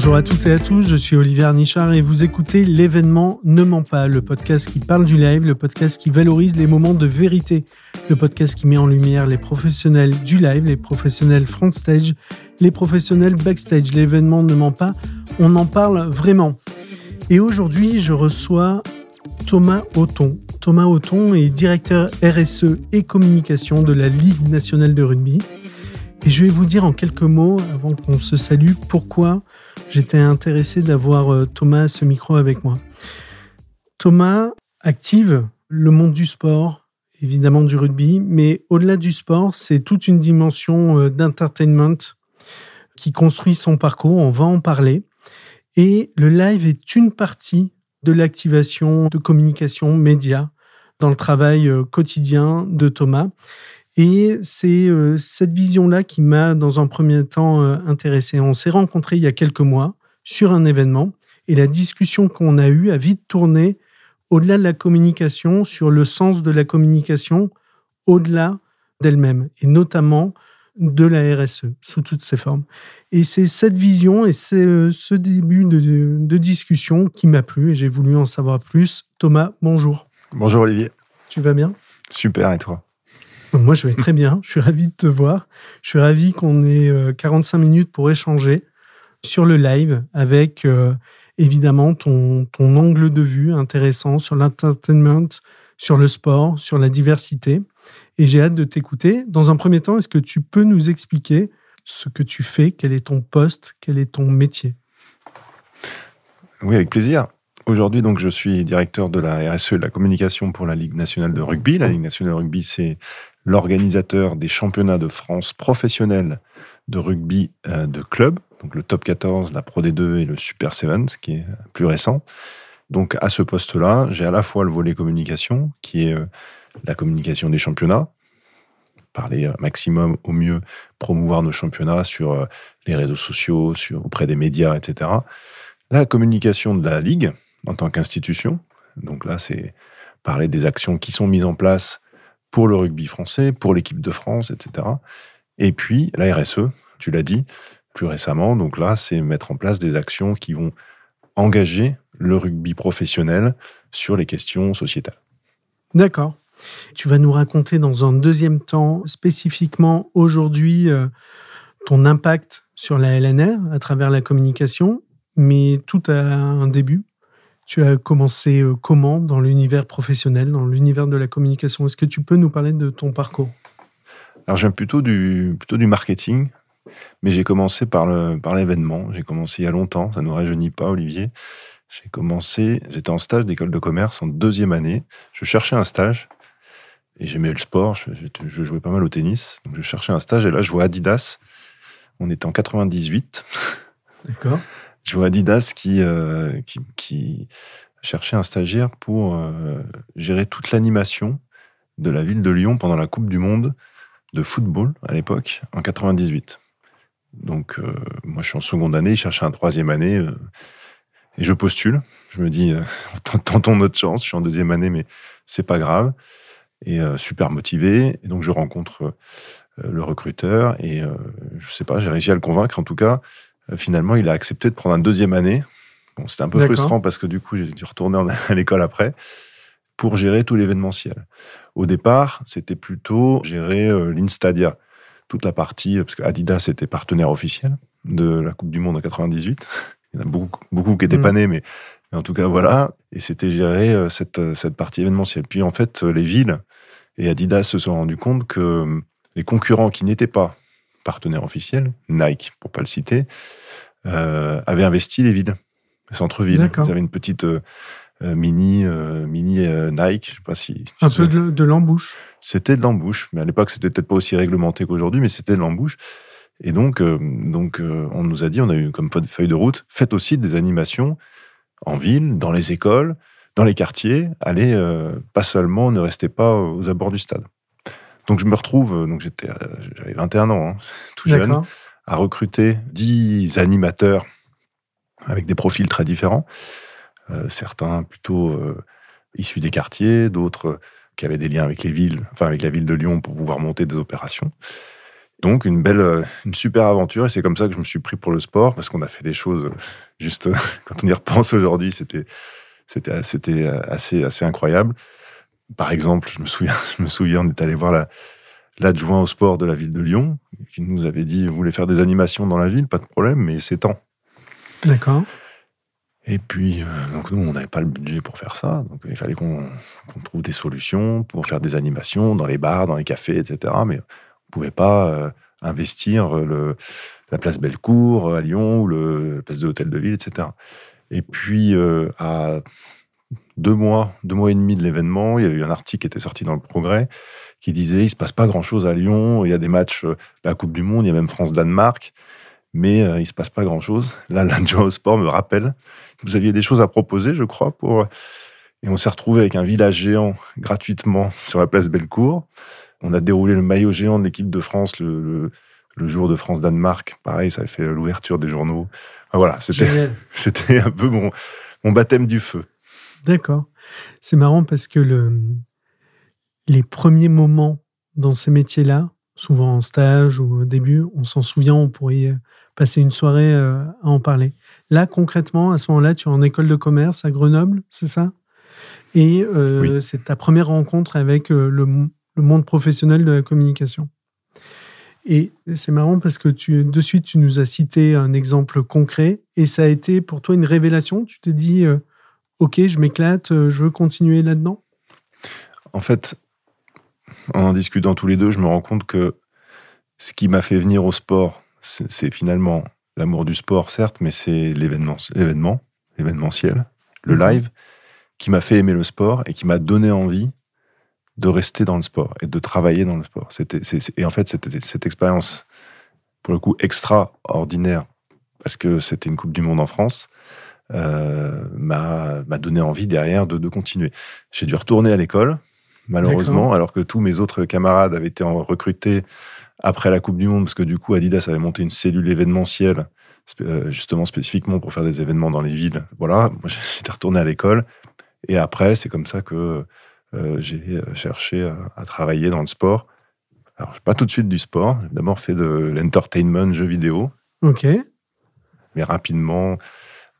Bonjour à toutes et à tous, je suis Olivier Arnichard et vous écoutez l'événement Ne ment pas, le podcast qui parle du live, le podcast qui valorise les moments de vérité, le podcast qui met en lumière les professionnels du live, les professionnels front stage, les professionnels backstage. L'événement Ne ment pas, on en parle vraiment. Et aujourd'hui, je reçois Thomas Auton. Thomas Auton est directeur RSE et communication de la Ligue nationale de rugby. Et je vais vous dire en quelques mots, avant qu'on se salue, pourquoi j'étais intéressé d'avoir euh, Thomas ce micro avec moi. Thomas active le monde du sport, évidemment du rugby, mais au-delà du sport, c'est toute une dimension euh, d'entertainment qui construit son parcours, on va en parler. Et le live est une partie de l'activation de communication média dans le travail euh, quotidien de Thomas. Et c'est euh, cette vision-là qui m'a, dans un premier temps, euh, intéressé. On s'est rencontrés il y a quelques mois sur un événement et la discussion qu'on a eue a vite tourné au-delà de la communication, sur le sens de la communication, au-delà d'elle-même, et notamment de la RSE sous toutes ses formes. Et c'est cette vision et c'est euh, ce début de, de discussion qui m'a plu et j'ai voulu en savoir plus. Thomas, bonjour. Bonjour Olivier. Tu vas bien? Super, et toi? Moi, je vais très bien. Je suis ravi de te voir. Je suis ravi qu'on ait 45 euh, minutes pour échanger sur le live avec euh, évidemment ton, ton angle de vue intéressant sur l'entertainment, sur le sport, sur la diversité. Et j'ai hâte de t'écouter. Dans un premier temps, est-ce que tu peux nous expliquer ce que tu fais? Quel est ton poste? Quel est ton métier? Oui, avec plaisir. Aujourd'hui, donc, je suis directeur de la RSE et de la communication pour la Ligue nationale de rugby. La Ligue nationale de rugby, c'est l'organisateur des championnats de France professionnels de rugby euh, de club, donc le top 14, la Pro D2 et le Super 7, qui est plus récent. Donc à ce poste-là, j'ai à la fois le volet communication, qui est euh, la communication des championnats, parler euh, maximum au mieux, promouvoir nos championnats sur les réseaux sociaux, auprès des médias, etc. La communication de la Ligue en tant qu'institution, donc là c'est parler des actions qui sont mises en place pour le rugby français, pour l'équipe de France, etc. Et puis la RSE, tu l'as dit plus récemment, donc là, c'est mettre en place des actions qui vont engager le rugby professionnel sur les questions sociétales. D'accord. Tu vas nous raconter dans un deuxième temps spécifiquement aujourd'hui euh, ton impact sur la LNR à travers la communication, mais tout a un début. Tu as commencé euh, comment dans l'univers professionnel, dans l'univers de la communication? Est-ce que tu peux nous parler de ton parcours? Alors, viens plutôt du, plutôt du marketing, mais j'ai commencé par, le, par l'événement. J'ai commencé il y a longtemps, ça ne nous rajeunit pas, Olivier. J'ai commencé, j'étais en stage d'école de commerce en deuxième année. Je cherchais un stage et j'aimais le sport, je, je, jouais pas mal au tennis. Donc je cherchais un stage et là je vois Adidas. On était en 98. D'accord je vois Adidas qui, euh, qui, cherchait un stagiaire pour euh, gérer toute l'animation de la ville de Lyon pendant la Coupe du Monde de football à l'époque, en 98. Donc, euh, moi, je suis en seconde année, il cherchait un troisième année, et je postule. Je me dis, tentons notre chance, je suis en deuxième année, mais c'est pas grave. Et super motivé. Et donc, je rencontre le recruteur, et je sais pas, j'ai réussi à le convaincre. En tout cas, finalement, il a accepté de prendre une deuxième année. Bon, c'était un peu frustrant parce que du coup, j'ai dû retourner à l'école après pour gérer tout l'événementiel. Au départ, c'était plutôt gérer euh, l'Instadia, toute la partie, parce que Adidas était partenaire officiel de la Coupe du Monde en 98. Il y en a beaucoup, beaucoup qui n'étaient mm. pas nés, mais, en tout cas, voilà. Et c'était gérer euh, cette, cette partie événementielle. Puis en fait, les villes et Adidas se sont rendus compte que les concurrents qui n'étaient pas partenaires officiels, Nike pour pas le citer, euh, avait investi les villes, les centres-villes. Ils avaient une petite euh, euh, mini, mini Nike, je sais pas si. Un peu de, l'embouche. C'était de l'embouche, mais à l'époque c'était peut-être pas aussi réglementé qu'aujourd'hui, mais c'était de l'embouche. Et donc, donc on nous a dit, on a eu comme feuille de route, faites aussi des animations en ville, dans les écoles, dans les quartiers. Allez, pas seulement, ne restez pas aux abords du stade. Donc je me retrouve, donc j'étais, j'avais 21 ans, hein, tout jeune à recruter 10 animateurs avec des profils très différents. Euh, certains plutôt euh, issus des quartiers, d'autres qui avaient des liens avec les villes, enfin avec la ville de Lyon pour pouvoir monter des opérations. Donc une belle, une super aventure et c'est comme ça que je me suis pris pour le sport parce qu'on a fait des choses juste quand on y repense aujourd'hui, c'était c'était c'était assez assez incroyable. Par exemple, je me souviens, je me souviens, on est allé voir l'adjoint au sport de la ville de Lyon qui nous avait dit vous voulez faire des animations dans la ville, pas de problème, mais c'est temps. D'accord. Et puis, euh, donc nous, on n'avait pas le budget pour faire ça. Donc, il fallait qu'on trouve des solutions pour faire des animations dans les bars, dans les cafés, etc. Mais on ne pouvait pas euh, investir le, la place Bellecour à Lyon ou le, la place de l'hôtel de ville, etc. Et puis, euh, à deux mois, deux mois et demi de l'événement, il y a eu un article qui était sorti dans le Progrès qui disait il se passe pas grand chose à Lyon, il y a des matchs de la Coupe du Monde, il y a même France-Danemark, mais il se passe pas grand chose. Là, l'adjoint au sport me rappelle vous aviez des choses à proposer, je crois, pour. Et on s'est retrouvé avec un village géant gratuitement sur la place Bellecour. On a déroulé le maillot géant de l'équipe de France le, le, jour de France-Danemark. Pareil, ça a fait l'ouverture des journaux. voilà, c'était, c'était un peu mon, mon baptême du feu. D'accord. C'est marrant parce que le, les premiers moments dans ces métiers-là, souvent en stage ou au début, on s'en souvient, on pourrait passer une soirée euh, à en parler. Là, concrètement, à ce moment-là, tu es en école de commerce à Grenoble, c'est ça? Et euh, c'est ta première rencontre avec euh, le, monde professionnel de la communication. Et c'est marrant parce que tu, de suite, tu nous as cité un exemple concret et ça a été pour toi une révélation? Tu t'es dit, euh, OK, je m'éclate, je veux continuer là-dedans? En fait, en en discutant tous les deux, je me rends compte que ce qui m'a fait venir au sport, c'est finalement l'amour du sport, certes, mais c'est l'événement, l'événement, l'événementiel, le mhm. live, qui m'a fait aimer le sport et qui m'a donné envie de rester dans le sport et de travailler dans le sport. C'était, et en fait, c'était cette expérience, pour le coup, extraordinaire, parce que c'était une Coupe du Monde en France, euh, m'a, donné envie derrière de, de continuer. J'ai dû retourner à l'école, malheureusement, alors que tous mes autres camarades avaient été recrutés après la Coupe du Monde, parce que du coup, Adidas avait monté une cellule événementielle, euh, justement spécifiquement pour faire des événements dans les villes. Voilà, moi j'étais retourné à l'école. Et après, c'est comme ça que euh, j'ai cherché à, travailler dans le sport. Alors, pas tout de suite du sport. J'ai d'abord fait de l'entertainment, jeux vidéo. Ok. Mais rapidement,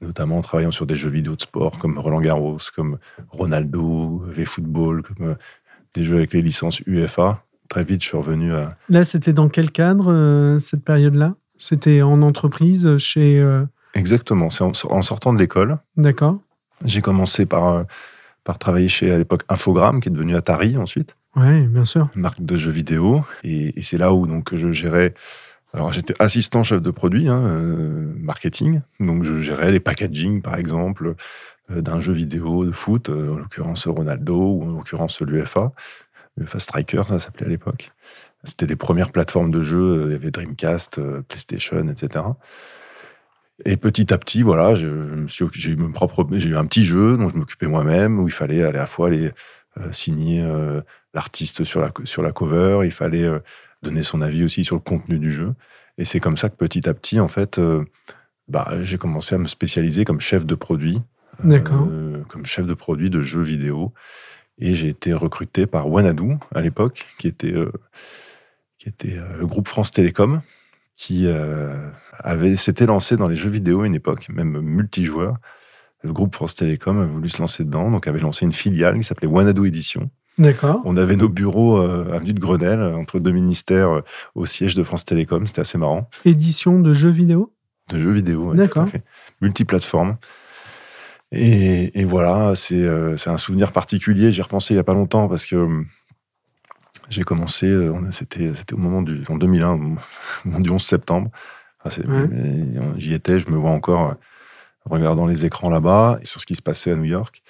notamment en travaillant sur des jeux vidéo de sport comme Roland Garros, comme Ronaldo, V-Football, comme des jeux avec les licences UFA très vite, je suis revenu à. Là, c'était dans quel cadre, euh, cette période-là? C'était en entreprise, chez. Euh, Exactement, c'est en, sortant de l'école. D'accord. J'ai commencé par, euh, par travailler chez, à l'époque, Infogrames, qui est devenu Atari ensuite. Oui, bien sûr. Marque de jeux vidéo. Et, c'est là où donc, je gérais. Alors, j'étais assistant chef de produit, hein, marketing. Donc, je gérais les packaging, par exemple, d'un jeu vidéo de foot, en l'occurrence Ronaldo ou en l'occurrence l'UFA. Fast Striker, ça s'appelait à l'époque. C'était les premières plateformes de jeux. Il y avait Dreamcast, euh, PlayStation, etc. Et petit à petit, voilà, j'ai eu mon propre, eu un petit jeu dont je m'occupais moi-même, où il fallait à la fois aller euh, signer euh, l'artiste sur la, sur la cover, il fallait donner son avis aussi sur le contenu du jeu. Et c'est comme ça que petit à petit, en fait, bah, j'ai commencé à me spécialiser comme chef de produit. D'accord. comme chef de produit de jeux vidéo. Et j'ai été recruté par Wanadoo à l'époque, qui était, euh, qui était euh, le groupe France Télécom, qui euh, avait s'était lancé dans les jeux vidéo à une époque, même multijoueur. Le groupe France Télécom a voulu se lancer dedans, donc avait lancé une filiale qui s'appelait Wanadoo Édition. D'accord. On avait nos bureaux à avenue de Grenelle, entre deux ministères, au siège de France Télécom. C'était assez marrant. Édition de jeux vidéo? De jeux vidéo, oui. D'accord. Multiplateforme. Et, voilà, euh, c'est un souvenir particulier. J'y repensé il n'y a pas longtemps parce que hum, j'ai commencé, euh, c'était au moment du, en 2001, au moment du 11 septembre. J'y étais, je me vois encore euh, regardant les écrans là-bas et sur ce qui se passait à New York.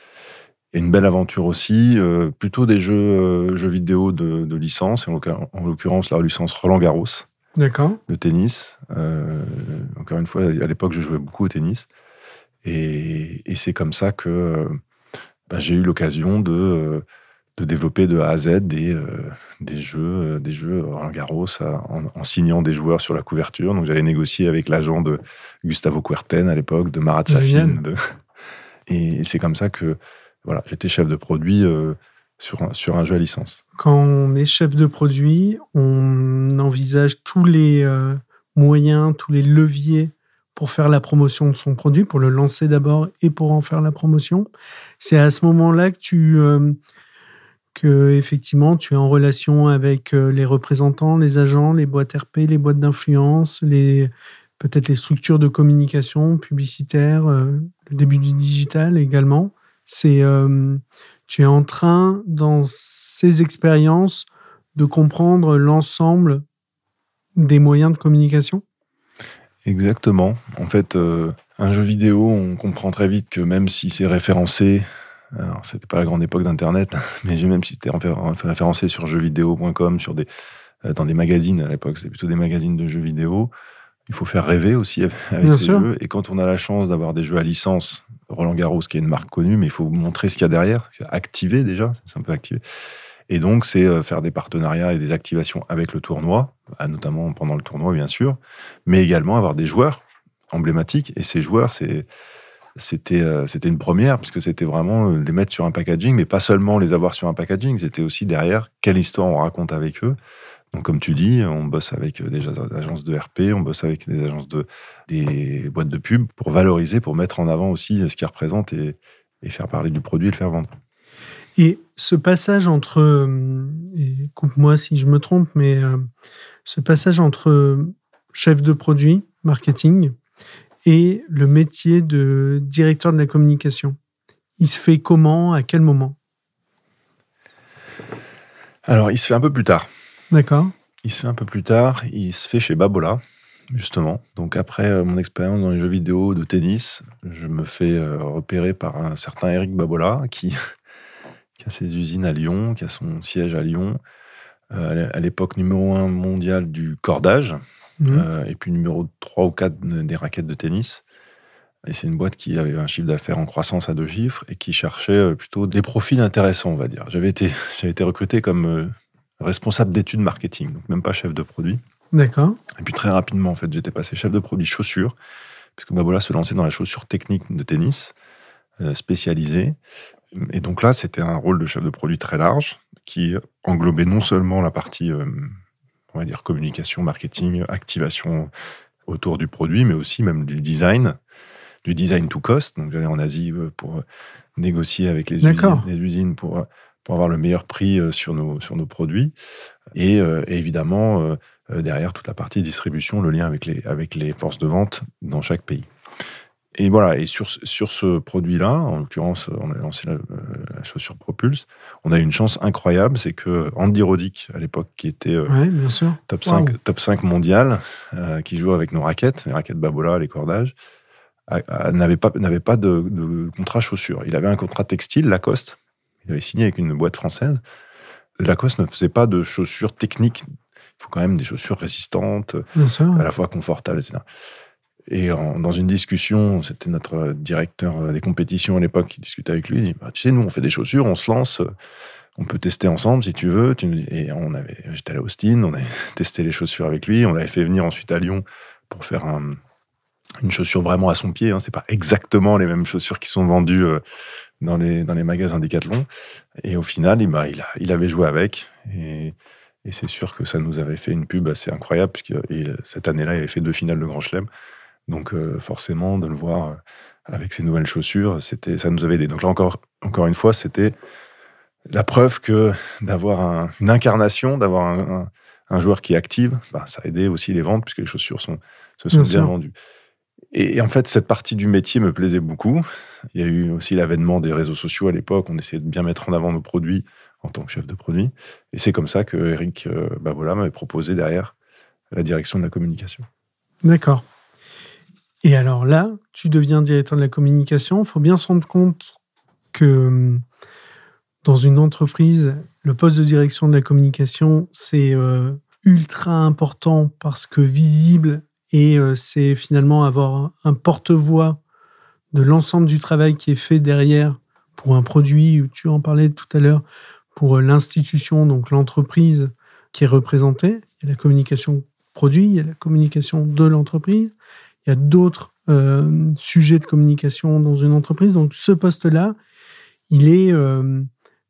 Et une belle aventure aussi, plutôt des jeux, jeux vidéo de, licence, en l'occurrence la licence Roland Garros. D'accord. Le tennis. encore une fois, à l'époque, je jouais beaucoup au tennis. Et, c'est comme ça que bah, j'ai eu l'occasion de, de, développer de A à Z des, euh, des jeux, des jeux Roland Garros en, signant des joueurs sur la couverture. Donc j'allais négocier avec l'agent de Gustavo Kuerten à l'époque, de Marat Safin. Et c'est comme ça que voilà, j'étais chef de produit euh, sur un, sur un jeu à licence. Quand on est chef de produit, on envisage tous les euh, moyens, tous les leviers pour faire la promotion de son produit, pour le lancer d'abord et pour en faire la promotion. C'est à ce moment-là que tu euh, que effectivement tu es en relation avec les représentants, les agents, les boîtes RP, les boîtes d'influence, les peut-être les structures de communication publicitaire, le début du digital également. C'est tu es en train, dans ces expériences, de comprendre l'ensemble des moyens de communication? Exactement. En fait, euh, un jeu vidéo, on comprend très vite que même si c'est référencé, alors c'était pas la grande époque d'Internet, mais même si c'était référencé sur jeuxvideo.com, sur des, euh, dans des magazines à l'époque, c'était plutôt des magazines de jeux vidéo, il faut faire rêver aussi avec ces jeux. Et quand on a la chance d'avoir des jeux à licence Roland Garros, qui est une marque connue, mais il faut montrer ce qu'il y a derrière, activer déjà, c'est un peu activé. Et donc, c'est euh, faire des partenariats et des activations avec le tournoi, notamment pendant le tournoi, bien sûr, mais également avoir des joueurs emblématiques. Et ces joueurs, c'était euh, c'était une première puisque c'était vraiment euh, les mettre sur un packaging mais pas seulement les avoir sur un packaging c'était aussi derrière quelle histoire on raconte avec eux donc, comme tu dis, on bosse avec des agences de RP, on bosse avec des agences de, des boîtes de pub pour valoriser, pour mettre en avant aussi ce qu'ils représentent et, faire parler du produit et le faire vendre. Et ce passage entre, euh, coupe-moi si je me trompe, mais euh, ce passage entre chef de produit, marketing, et le métier de directeur de la communication, il se fait comment, à quel moment? Alors, il se fait un peu plus tard. D'accord. Il se fait un peu plus tard, il se fait chez Babola, justement. Donc après euh, mon expérience dans les jeux vidéo de tennis, je me fais euh, repérer par un certain Eric Babola qui, a ses usines à Lyon, qui a son siège à Lyon, euh, à l'époque numéro 1 mondial du cordage, mmh. et puis numéro 3 ou 4 des raquettes de tennis. Et c'est une boîte qui avait un chiffre d'affaires en croissance à deux chiffres et qui cherchait plutôt des profils intéressants, on va dire. J'avais été, j'avais été recruté comme responsable d'études marketing, donc même pas chef de produit. D'accord. Et puis très rapidement, en fait, j'étais passé chef de produit chaussures, puisque Babola se lançait dans les chaussures techniques de tennis, euh, spécialisées. Et donc là, c'était un rôle de chef de produit très large, qui englobait non seulement la partie, euh, on va dire, communication, marketing, activation autour du produit, mais aussi même du design, du design to cost. Donc j'allais en Asie euh, pour négocier avec les usines, les usines pour pour avoir le meilleur prix euh, sur nos, sur nos produits. Et, euh, évidemment, euh, derrière, toute la partie distribution, le lien avec les, avec les forces de vente dans chaque pays. Et voilà, et sur, sur ce produit-là, en l'occurrence, on a lancé la, chaussure Propulse, on a eu une chance incroyable, c'est que Andy Roddick, à l'époque, qui était bien sûr. Top, 5, top 5 mondial, qui jouait avec nos raquettes, les raquettes Babola, les cordages, n'avait pas, n'avait pas de, de, contrat chaussure. Il avait un contrat textile, Lacoste, il avait signé avec une boîte française. Lacoste ne faisait pas de chaussures techniques. Il faut quand même des chaussures résistantes, à la fois confortables, etc. Et dans une discussion, c'était notre directeur des compétitions à l'époque qui discutait avec lui. Il dit bah, Tu sais, nous, on fait des chaussures, on se lance, on peut tester ensemble si tu veux. Et on avait, j'étais à Austin, on avait testé les chaussures avec lui. On l'avait fait venir ensuite à Lyon pour faire une chaussure vraiment à son pied. Hein. C'est pas exactement les mêmes chaussures qui sont vendues euh, dans les, dans les magasins Decathlon. Et au final, il, il, a, il avait joué avec. Et, et c'est sûr que ça nous avait fait une pub assez incroyable, puisque cette année-là, il avait fait deux finales de Grand Chelem. Donc euh, forcément, de le voir euh, avec ses nouvelles chaussures, c'était, ça nous avait aidé. Donc là, encore, encore une fois, c'était la preuve que d'avoir une incarnation, d'avoir un, un, joueur qui active, bah, ça a aidé aussi les ventes, puisque les chaussures sont, se sont bien vendues. Et en fait, cette partie du métier me plaisait beaucoup. Il y a eu aussi l'avènement des réseaux sociaux à l'époque. On essayait de bien mettre en avant nos produits en tant que chef de produit. Et c'est comme ça que Eric euh, Babola m'avait proposé derrière la direction de la communication. D'accord. Et alors là, tu deviens directeur de la communication. Il faut bien se rendre compte que hum, dans une entreprise, le poste de direction de la communication, c'est euh, ultra important parce que visible et euh, c'est finalement avoir un porte-voix de l'ensemble du travail qui est fait derrière pour un produit, tu en parlais tout à l'heure, pour euh, l'institution, donc l'entreprise qui est représentée. Il y a la communication produit, il y a la communication de l'entreprise, il y a d'autres euh, sujets de communication dans une entreprise. Donc ce poste-là, il est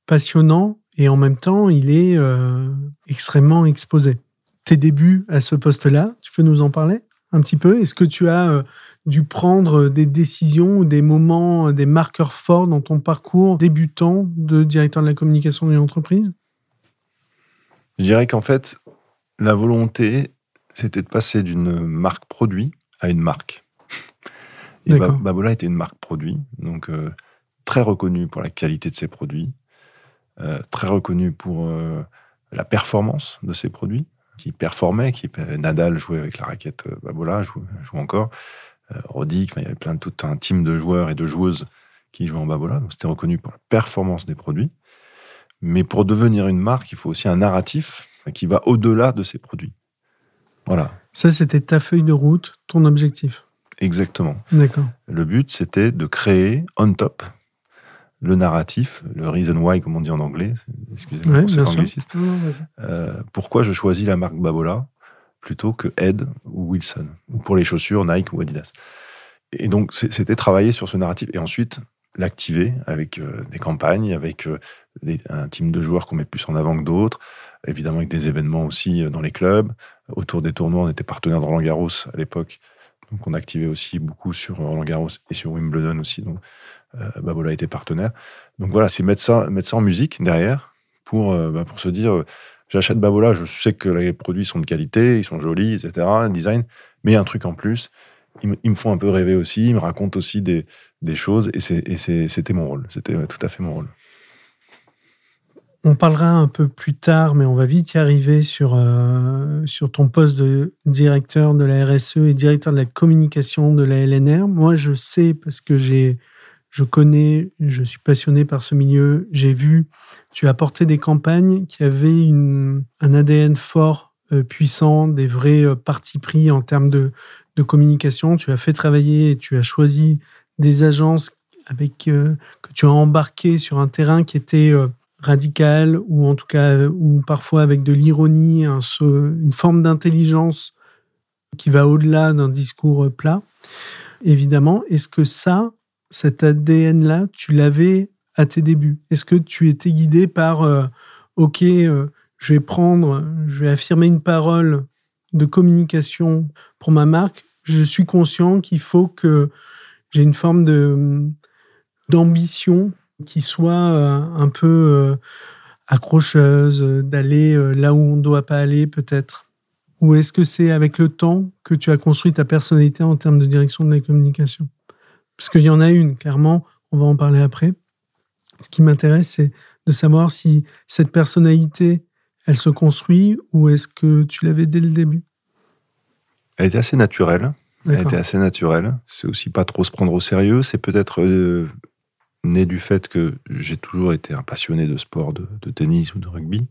passionnant et en même temps, il est extrêmement exposé. Tes débuts à ce poste-là, tu peux nous en parler un petit peu? Est-ce que tu as dû prendre des décisions, des moments, des marqueurs forts dans ton parcours débutant de directeur de la communication d'une entreprise? Je dirais qu'en fait, la volonté, c'était de passer d'une marque produit à une marque. Et Babola était une marque produit, donc euh, très reconnue pour la qualité de ses produits, euh, très reconnue pour euh, la performance de ses produits, qui performait, qui Nadal jouait avec la raquette Babola, joue, joue encore. Rodic, il y avait plein de tout un team de joueurs et de joueuses qui jouaient en Babola. Donc c'était reconnu pour la performance des produits. Mais pour devenir une marque, il faut aussi un narratif qui va au-delà de ces produits. Voilà. Ça, c'était ta feuille de route, ton objectif. Exactement. D'accord. Le but, c'était de créer on top le narratif, le reason why, comme on dit en anglais. Excusez-moi c'est euh, pourquoi je choisis la marque Babola? Plutôt que Ed ou Wilson, ou pour les chaussures Nike ou Adidas. Et donc, c'était travailler sur ce narratif et ensuite l'activer avec euh, des campagnes, avec euh, un team de joueurs qu'on met plus en avant que d'autres, évidemment avec des événements aussi dans les clubs. Autour des tournois, on était partenaire de Roland Garros à l'époque donc on activait aussi beaucoup sur Roland Garros et sur Wimbledon aussi. Donc euh, Babola était partenaire. Donc voilà, c'est mettre ça, mettre ça en musique derrière pour, euh, bah, pour se dire euh, j'achète Babola, je sais que les produits sont de qualité, ils sont jolis, etc. Design, mais un truc en plus. Ils me, font un peu rêver aussi, ils me racontent aussi des, des choses et c'était mon rôle. C'était tout à fait mon rôle. On parlera un peu plus tard, mais on va vite y arriver sur, euh, sur ton poste de directeur de la RSE et directeur de la communication de la LNR. Moi, je sais parce que j'ai, je connais, je suis passionné par ce milieu. J'ai vu, tu as porté des campagnes qui avaient une, un ADN fort, euh, puissant, des vrais euh, partis pris en termes de, de communication. Tu as fait travailler et tu as choisi des agences avec que tu as embarqué sur un terrain qui était radical ou en tout cas ou parfois avec de l'ironie, une forme d'intelligence qui va au-delà d'un discours plat. Évidemment, est-ce que ça, cet ADN-là, tu l'avais à tes débuts Est-ce que tu étais guidé par euh, OK, euh, je vais prendre, je vais affirmer une parole de communication pour ma marque. Je suis conscient qu'il faut que j'ai une forme de d'ambition qui soit euh, un peu accrocheuse, d'aller là où on ne doit pas aller peut-être Ou est-ce que c'est avec le temps que tu as construit ta personnalité en termes de direction de la communication? Parce qu'il y en a une, clairement, on va en parler après. Ce qui m'intéresse, c'est de savoir si cette personnalité, elle se construit ou est-ce que tu l'avais dès le début? Elle était assez naturelle. Elle était assez naturelle. C'est aussi pas trop se prendre au sérieux. C'est peut-être né du fait que j'ai toujours été un passionné de sport, de, tennis ou de rugby,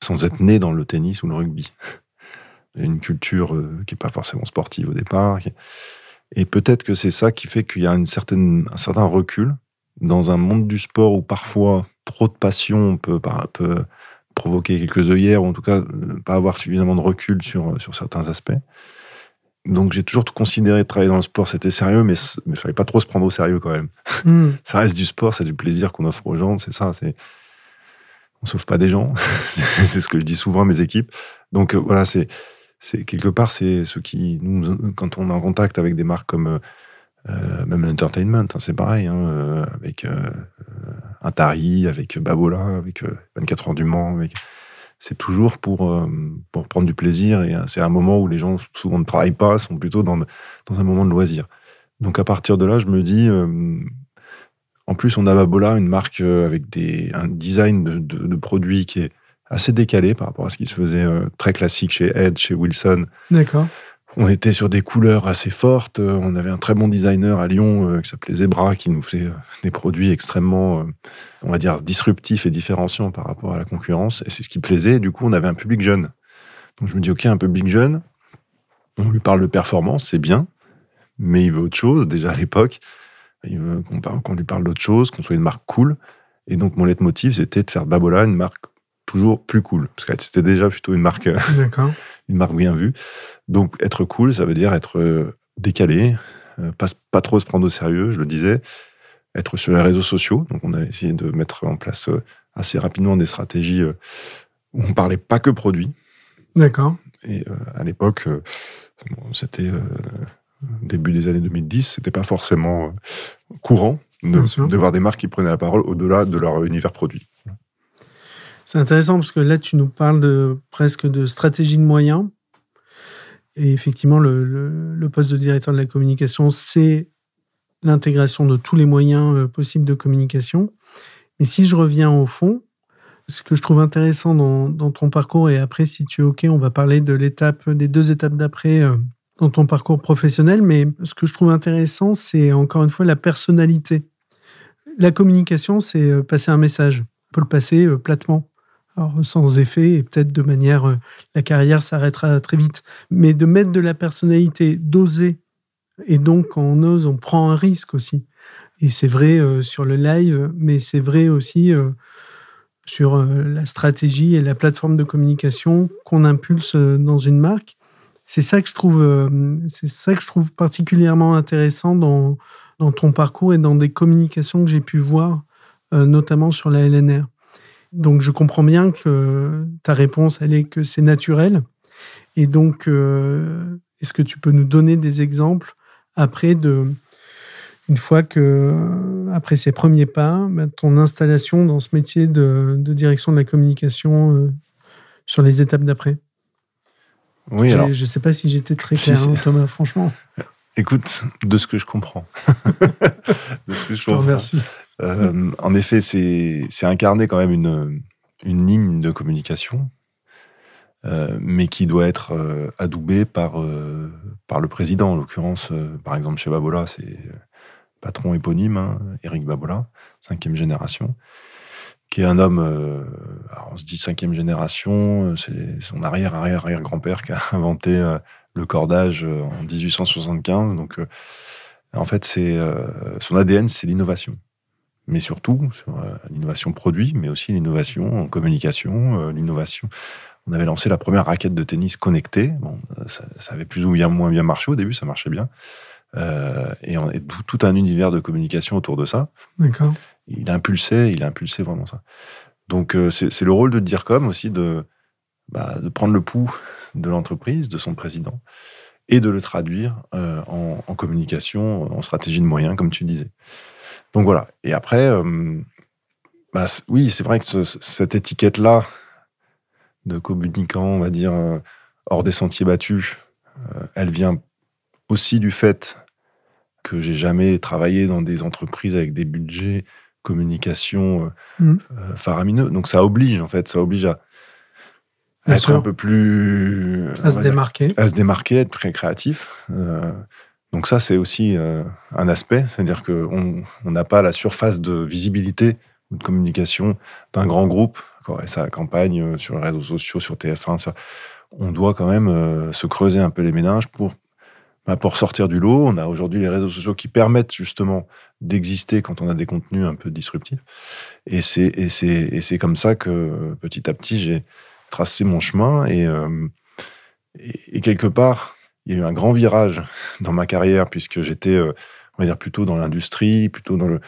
sans être né dans le tennis ou le rugby. Une culture euh, qui n'est pas forcément sportive au départ. Et peut-être que c'est ça qui fait qu'il y a une certaine, un certain recul dans un monde du sport où parfois trop de passion peut, peut provoquer quelques œillères, ou en tout cas euh, pas avoir suffisamment de recul sur, sur certains aspects. Donc j'ai toujours considéré travailler dans le sport, c'était sérieux, mais il fallait pas trop se prendre au sérieux quand même. Hmm. ça reste du sport, c'est du plaisir qu'on offre aux gens, c'est ça. C'est on sauve pas des gens, c'est ce que je dis souvent à mes équipes. Donc euh, voilà, c'est c'est quelque part c'est ce qui nous quand on est en contact avec des marques comme euh, même l'entertainment, hein, c'est pareil, hein, euh, avec euh, Atari, avec Babola, avec 24 heures du Mans, avec c'est toujours pour, euh, pour prendre du plaisir. Et euh, c'est un moment où les gens souvent ne travaillent pas, sont plutôt dans, dans un moment de loisir. Donc à partir de là, je me dis, euh, en plus, on a Babola, une marque avec des, un design de, de, produits qui est assez décalé par rapport à ce qui se faisait très classique chez Ed, chez Wilson. D'accord. On était sur des couleurs assez fortes. On avait un très bon designer à Lyon euh, qui s'appelait Zebra, qui nous faisait euh, des produits extrêmement, euh, on va dire, disruptifs et différenciants par rapport à la concurrence. Et c'est ce qui plaisait. du coup, on avait un public jeune. Donc je me dis, OK, un public jeune, on lui parle de performance, c'est bien, mais il veut autre chose. Déjà à l'époque, il veut qu'on lui parle d'autre chose, qu'on soit une marque cool. Et donc mon leitmotiv, c'était de faire de Babola une marque toujours plus cool. Parce que c'était déjà plutôt une marque, une marque bien vue. Donc être cool, ça veut dire être euh, décalé, euh, pas, pas trop se prendre au sérieux, je le disais, être sur les réseaux sociaux. Donc on a essayé de mettre en place euh, assez rapidement des stratégies où on parlait pas que produits. D'accord. Et à l'époque, c'était début des années 2010, c'était pas forcément courant de, de, voir des marques qui prenaient la parole au-delà de leur univers produit. C'est intéressant parce que là, tu nous parles de, presque de stratégie de moyens. Et effectivement, le, poste de directeur de la communication, c'est l'intégration de tous les moyens euh, possibles de communication. Mais si je reviens au fond, ce que je trouve intéressant dans, ton parcours, et après, si tu es OK, on va parler de l'étape, des deux étapes d'après euh, dans ton parcours professionnel. Mais ce que je trouve intéressant, c'est encore une fois la personnalité. La communication, c'est euh, passer un message. On peut le passer platement sans effet et peut-être de manière, euh, la carrière s'arrêtera très vite. Mais de mettre de la personnalité, d'oser. Et donc, quand on ose, on prend un risque aussi. Et c'est vrai euh, sur le live, mais c'est vrai aussi euh, sur la stratégie et la plateforme de communication qu'on impulse dans une marque. C'est ça que je trouve, c'est ça que je trouve particulièrement intéressant dans ton parcours et dans des communications que j'ai pu voir, notamment sur la LNR. Donc je comprends bien que ta réponse, elle est que c'est naturel. Et donc, euh, est-ce que tu peux nous donner des exemples après de, une fois que, après ces premiers pas, bah, ton installation dans ce métier de, direction de la communication euh, sur les étapes d'après? Oui, alors. Je ne sais pas si j'étais très clair, hein, Thomas, franchement. Écoute, de ce que je comprends. de ce que je, te remercie. Euh, en effet, c'est incarner quand même une, ligne de communication, euh, mais qui doit être euh, adoubée par, par le président. En l'occurrence, par exemple, chez Babola, c'est patron éponyme, hein, Eric Babola, cinquième génération, qui est un homme, on se dit cinquième génération, c'est son arrière-arrière-arrière-grand-père qui a inventé le cordage en 1875. Donc, en fait, son ADN, c'est l'innovation mais surtout sur euh, l'innovation produit, mais aussi l'innovation en communication, euh, l'innovation. On avait lancé la première raquette de tennis connectée. Bon, euh, ça, avait plus ou moins bien marché au début, ça marchait bien. et, on, tout, un univers de communication autour de ça. D'accord. Il a impulsé, il a impulsé vraiment ça. Donc c'est le rôle de Dircom aussi de, bah, de prendre le pouls de l'entreprise, de son président, et de le traduire en, en, communication, en stratégie de moyens, comme tu disais. Donc voilà. Et après, euh, bah, oui, c'est vrai que cette étiquette-là de communicant, on va dire, euh, hors des sentiers battus, euh, elle vient aussi du fait que j'ai jamais travaillé dans des entreprises avec des budgets communication mmh. faramineux. Donc ça oblige, en fait, ça oblige à être un peu plus. À se démarquer. à se démarquer, être très créatif. Donc ça, c'est aussi euh, un aspect, c'est-à-dire qu'on n'a pas la surface de visibilité ou de communication d'un grand groupe, et sa campagne euh, sur les réseaux sociaux, sur TF1, ça, on doit quand même euh, se creuser un peu les méninges pour, bah, pour sortir du lot. On a aujourd'hui les réseaux sociaux qui permettent justement d'exister quand on a des contenus un peu disruptifs. Et c'est comme ça que petit à petit, j'ai tracé mon chemin et, et quelque part, il y a eu un grand virage dans ma carrière puisque j'étais, euh, on va dire, plutôt dans l'industrie, plutôt dans le,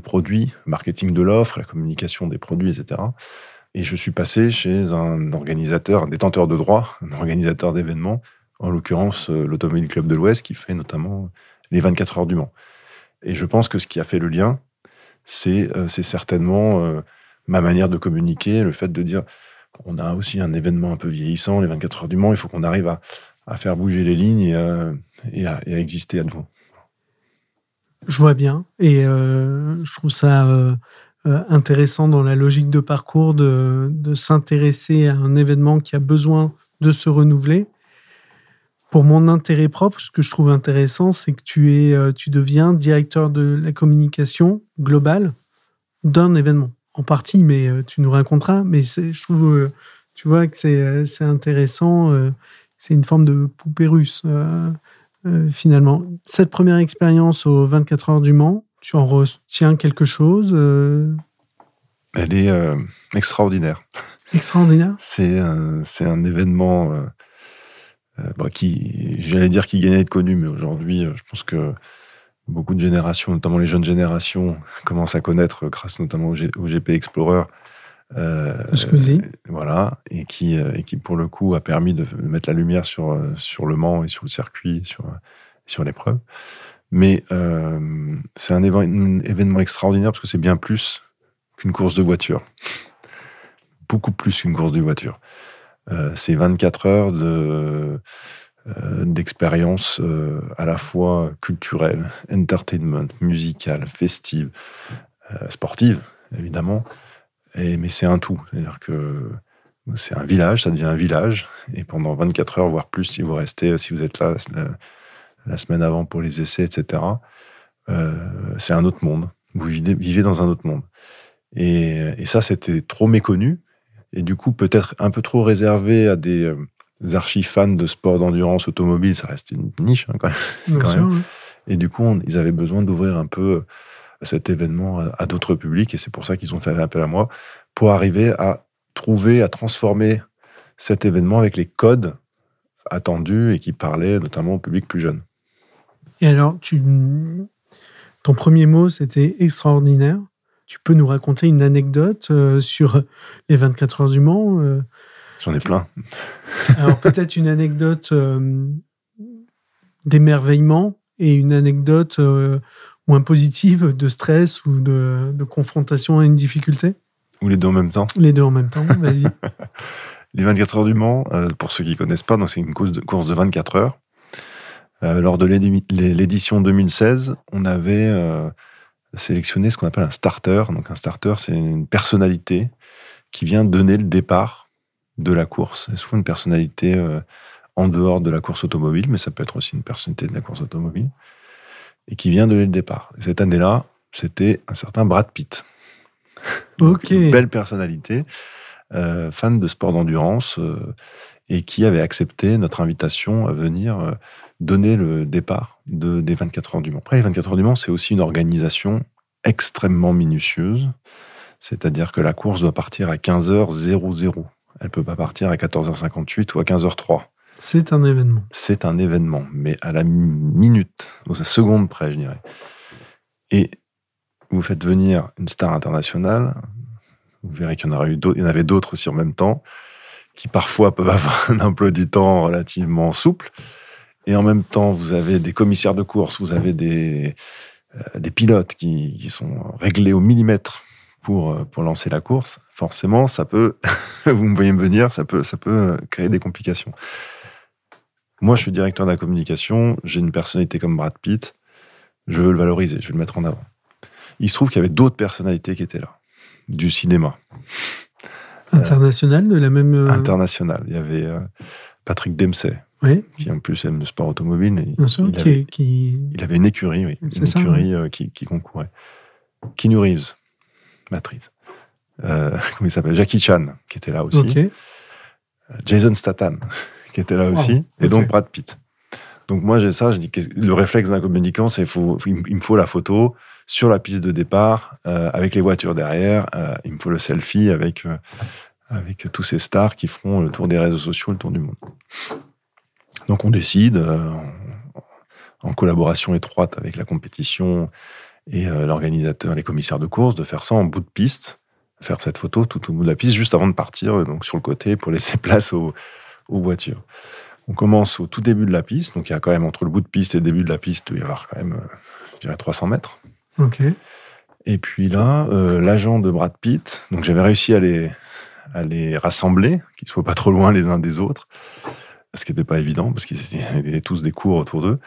produit, le marketing de l'offre, la communication des produits, etc. Et je suis passé chez un organisateur, un détenteur de droits, un organisateur d'événements, en l'occurrence euh, l'Automobile Club de l'Ouest, qui fait notamment les 24 heures du Mans. Et je pense que ce qui a fait le lien, c'est euh, certainement ma manière de communiquer, le fait de dire on a aussi un événement un peu vieillissant, les 24 heures du Mans, il faut qu'on arrive à, à faire bouger les lignes et, euh, à, exister à nouveau. Je vois bien. Et euh, je trouve ça euh, intéressant dans la logique de parcours de, s'intéresser à un événement qui a besoin de se renouveler. Pour mon intérêt propre, ce que je trouve intéressant, c'est que tu, es, tu deviens directeur de la communication globale d'un événement. En partie, mais tu nous raconteras. Mais je trouve, tu vois, que c'est intéressant c'est une forme de poupée russe, euh, euh, finalement. Cette première expérience aux 24 heures du Mans, tu en retiens quelque chose euh? Elle est extraordinaire. Extraordinaire? C'est un, un événement qui, j'allais dire, qui gagnait à être connu, mais aujourd'hui, je pense que beaucoup de générations, notamment les jeunes générations, commencent à connaître, grâce notamment au, GP Explorer, Squeezie. Voilà, et qui, euh, et qui, pour le coup, a permis de mettre la lumière sur, euh, sur le Mans et sur le circuit, sur, sur l'épreuve. Mais euh, c'est un, événement extraordinaire parce que c'est bien plus qu'une course de voiture. Beaucoup plus qu'une course de voiture. Euh, c'est 24 heures de, euh, d'expérience euh, à la fois culturelle, entertainment, musicale, festive, euh, sportive, évidemment. Et, mais c'est un tout. C'est-à-dire que c'est un village, ça devient un village. Et pendant 24 heures, voire plus, si vous restez, si vous êtes là la, la semaine avant pour les essais, etc., euh, c'est un autre monde. Vous vivez, vivez dans un autre monde. Et, et ça, c'était trop méconnu. Et du coup, peut-être un peu trop réservé à des, euh, des archi-fans de sport d'endurance automobile. Ça reste une niche, hein, quand même. Quand. Et du coup, on- ils avaient besoin d'ouvrir un peu cet événement à, à d'autres publics. Et c'est pour ça qu'ils ont fait appel à moi, pour arriver à trouver, à transformer cet événement avec les codes attendus et qui parlaient notamment au public plus jeune. Et alors, tu... ton premier mot, c'était extraordinaire. Tu peux nous raconter une anecdote euh, sur les 24 heures du Mans euh, J'en ai plein. Alors, peut-être une anecdote euh, d'émerveillement et une anecdote moins positive de stress ou de, de confrontation à une difficulté? Ou les deux en même temps? Les deux en même temps, vas-y. Les 24 heures du Mans, euh, pour ceux qui connaissent pas, donc c'est une course de, course de 24 heures. Euh, lors de l'édi- l'é- l'édition 2016, on avait euh, sélectionné ce qu'on appelle un starter. Donc un starter, c'est une personnalité qui vient donner le départ de la course. C'est souvent une personnalité en dehors de la course automobile, mais ça peut être aussi une personnalité de la course automobile, et qui vient donner le départ. Et cette année-là, c'était un certain Brad Pitt. Une belle personnalité, euh, fan de sport d'endurance, euh, et qui avait accepté notre invitation à venir euh, donner le départ de, des 24 heures du Mans. Après, les 24 heures du Mans, c'est aussi une organisation extrêmement minutieuse. C'est-à-dire que la course doit partir à 15h00. Elle peut pas partir à 14h58 ou à 15h03. C'est un événement. C'est un événement, mais à la minute, aux secondes près, je dirais. Et vous faites venir une star internationale, vous verrez qu'il y en, aura eu avait d'autres aussi en même temps, qui parfois peuvent avoir un emploi du temps relativement souple. Et en même temps, vous avez des commissaires de course, vous avez des, euh, des pilotes qui, qui sont réglés au millimètre pour, euh, pour lancer la course. Forcément, ça peut, vous me voyez me venir, ça peut, ça peut créer des complications. Moi, je suis directeur de la communication, j'ai une personnalité comme Brad Pitt, je veux le valoriser, je veux le mettre en avant. Il se trouve qu'il y avait d'autres personnalités qui étaient là, du cinéma International de la même. euh, international. Il y avait euh, Patrick Dempsey, Oui, qui en plus aime le sport automobile. et bien sûr. il, qui, avait, qui- il avait une écurie, oui, une ça, écurie euh, qui, qui concourait. Keanu Reeves, Matrice. Euh, comment il s'appelle? Jackie Chan, qui était là aussi. Jason Statham, qui était là aussi, Oh, et donc. Brad Pitt. Donc moi j'ai ça, je dis le réflexe d'un communicant, c'est faut, il me faut la photo sur la piste de départ euh, avec les voitures derrière. euh, il me faut le selfie avec euh, avec tous ces stars qui feront le tour des réseaux sociaux, le tour du monde. Donc on décide euh, en, collaboration étroite avec la compétition et l'organisateur, les commissaires de course, de faire ça en bout de piste, faire cette photo tout au bout de la piste juste avant de partir, donc sur le côté pour laisser place aux, aux voitures. On commence au tout début de la piste, donc il y a quand même entre le bout de piste et le début de la piste, il y avoir quand même, euh, je dirais, 300 mètres. Ok. Et puis là, euh, l'agent de Brad Pitt, donc j'avais réussi à les, à les rassembler, qu'ils ne soient pas trop loin les uns des autres, ce qui n'était pas évident, parce qu'ils étaient, tous des cours autour d'eux,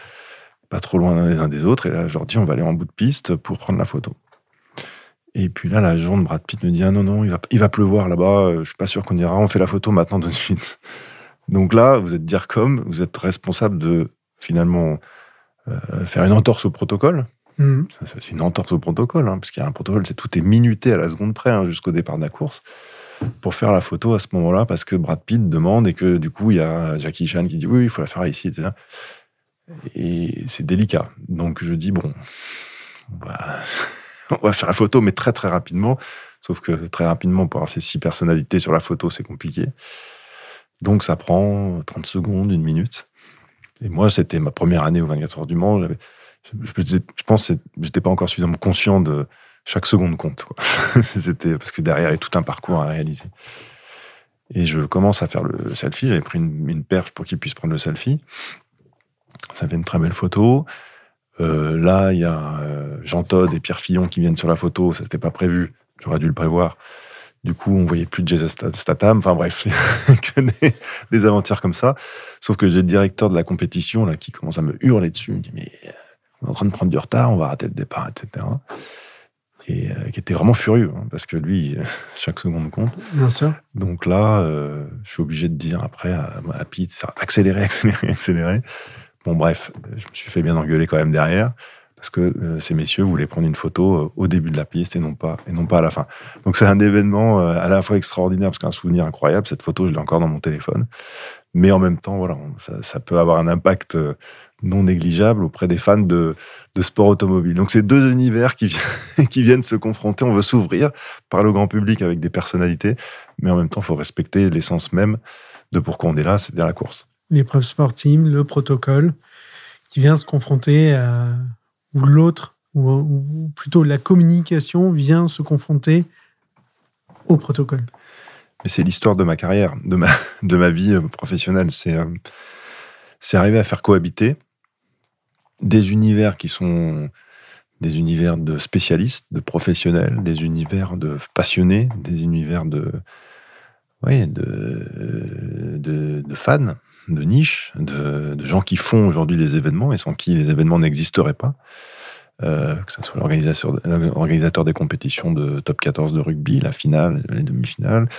pas trop loin les uns des autres. Et là, je leur dis, on va aller en bout de piste pour prendre la photo. Et puis là, l'agent de Brad Pitt me dit, ah non, non, il va, il va pleuvoir là-bas, euh, je suis pas sûr qu'on ira, on fait la photo maintenant de suite. Donc là, vous êtes dire comme, vous êtes responsable de finalement euh, faire une entorse au protocole. Mhm. Ça, C'est une entorse au protocole, hein, parce qu'il y a un protocole, c'est tout est minuté à la seconde près hein, jusqu'au départ de la course pour faire la photo à ce moment-là, parce que Brad Pitt demande et que du coup il y a Jackie Chan qui dit oui, il faut la faire ici, etc. Et c'est délicat. Donc je dis bon, on va faire la photo, mais très très rapidement. Sauf que très rapidement, pour avoir ces six personnalités sur la photo, c'est compliqué. Donc ça prend 30 secondes, une minute. Et moi, c'était ma première année au 24 heures du Mans. Je pense que j'étais pas encore suffisamment conscient de, chaque seconde compte. C'était parce que derrière il y a tout un parcours à réaliser. Et je commence à faire le selfie. J'avais pris une, perche pour qu'il puisse prendre le selfie. Ça fait une très belle photo. Euh, là, il y a euh, Jean Todd et Pierre Fillon qui viennent sur la photo. Ça n'était pas prévu. J'aurais dû le prévoir. Du coup, on voyait plus de Jason Statham. Enfin bref, que des, aventures comme ça. Sauf que j'ai le directeur de la compétition là qui commence à me hurler dessus. Il me dit mais on est en train de prendre du retard, on va rater le départ, etc et euh, qui était vraiment furieux, hein, parce que lui, chaque seconde compte. Bien sûr. Donc là, euh, je suis obligé de dire après à, à Pete, accélérer, accélérer, accélérer. Bon, bref, je me suis fait bien engueuler quand même derrière, parce que euh, ces messieurs voulaient prendre une photo au début de la piste et non pas, et non pas à la fin. Donc c'est un événement à la fois extraordinaire, parce qu'un souvenir incroyable. Cette photo, je l'ai encore dans mon téléphone. Mais en même temps, voilà, ça, peut avoir un impact non négligeable auprès des fans de, sport automobile. Donc c'est deux univers qui, qui viennent se confronter. On veut s'ouvrir par le grand public avec des personnalités, mais en même temps, il faut respecter l'essence même de pourquoi on est là, c'est-à-dire la course. L'épreuve sportive, le protocole, qui vient se confronter à ou l'autre, ou, plutôt la communication vient se confronter au protocole. Mais c'est l'histoire de ma carrière, de ma, de ma vie professionnelle. C'est euh, arriver à faire cohabiter des univers qui sont des univers de spécialistes, de professionnels, des univers de passionnés, des univers de, oui, de, de, fans, de niches, de, gens qui font aujourd'hui des événements et sans qui les événements n'existeraient pas. Euh, que ce soit l'organisateur des compétitions de top 14 de rugby, la finale, les demi-finales,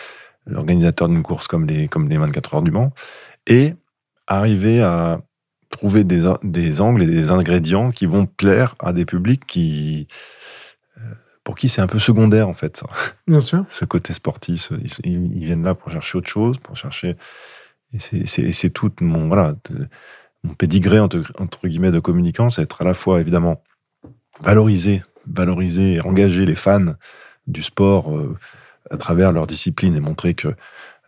l'organisateur d'une course comme les, comme les 24 heures du Mans, et arriver à trouver des, des, angles et des ingrédients qui vont plaire à des publics qui euh, pour qui c'est un peu secondaire en fait. Ça. Bien sûr. Ce côté sportif, ils, viennent là pour chercher autre chose, pour chercher. Et c'est tout mon voilà pédigré entre, guillemets de communicant, c'est être à la fois évidemment valoriser, valoriser et engager les fans du sport euh, à travers leur discipline et montrer que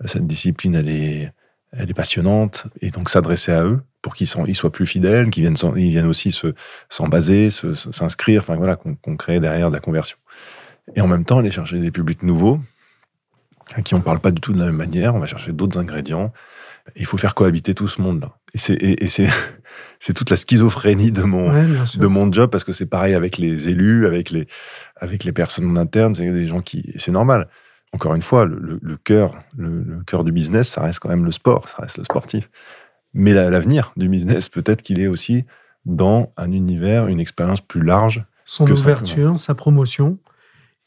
cette discipline elle est elle est passionnante, et donc s'adresser à eux pour qu'ils soient plus fidèles, qu'ils viennent, ils viennent aussi s'en baser, s'inscrire, enfin voilà, qu'on crée derrière de la conversion. Et en même temps, aller chercher des publics nouveaux, à qui on ne parle pas du tout de la même manière, on va chercher d'autres ingrédients. Il faut faire cohabiter tout ce monde-là. Et c'est, et, c'est, toute la schizophrénie de mon, de mon job, parce que c'est pareil avec les élus, avec les, avec les personnes en interne, c'est des gens qui, c'est normal encore une fois, le, cœur, le, cœur du business, ça reste quand même le sport, ça reste le sportif. Mais l'avenir du business, peut-être qu'il est aussi dans un univers, une expérience plus large. Son ouverture, sa promotion.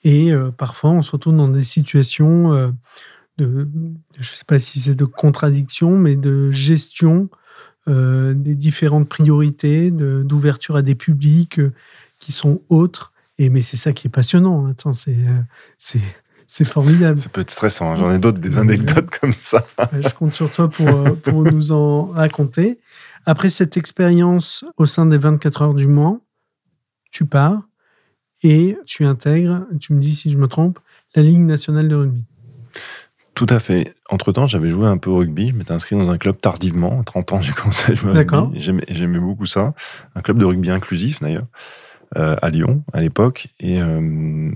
Et euh, parfois, on se retrouve dans des situations euh, de, je ne sais pas si c'est de contradiction, mais de gestion euh, des différentes priorités, d'ouverture à des publics qui sont autres. Et mais c'est ça qui est passionnant. Attends, c'est c'est formidable. Ça peut être stressant. Hein. J'en ai d'autres, des anecdotes comme ça. Je compte sur toi pour, euh, pour nous en raconter. Après cette expérience au sein des 24 heures du Mans, tu pars et tu intègres, tu me dis si je me trompe, la Ligue nationale de rugby. Tout à fait. Entre-temps, j'avais joué un peu au rugby. Je m'étais inscrit dans un club tardivement. À 30 ans, j'ai commencé à jouer au rugby. J'aimais beaucoup ça. Un club de rugby inclusif, d'ailleurs, euh, à Lyon, à l'époque. Et euh,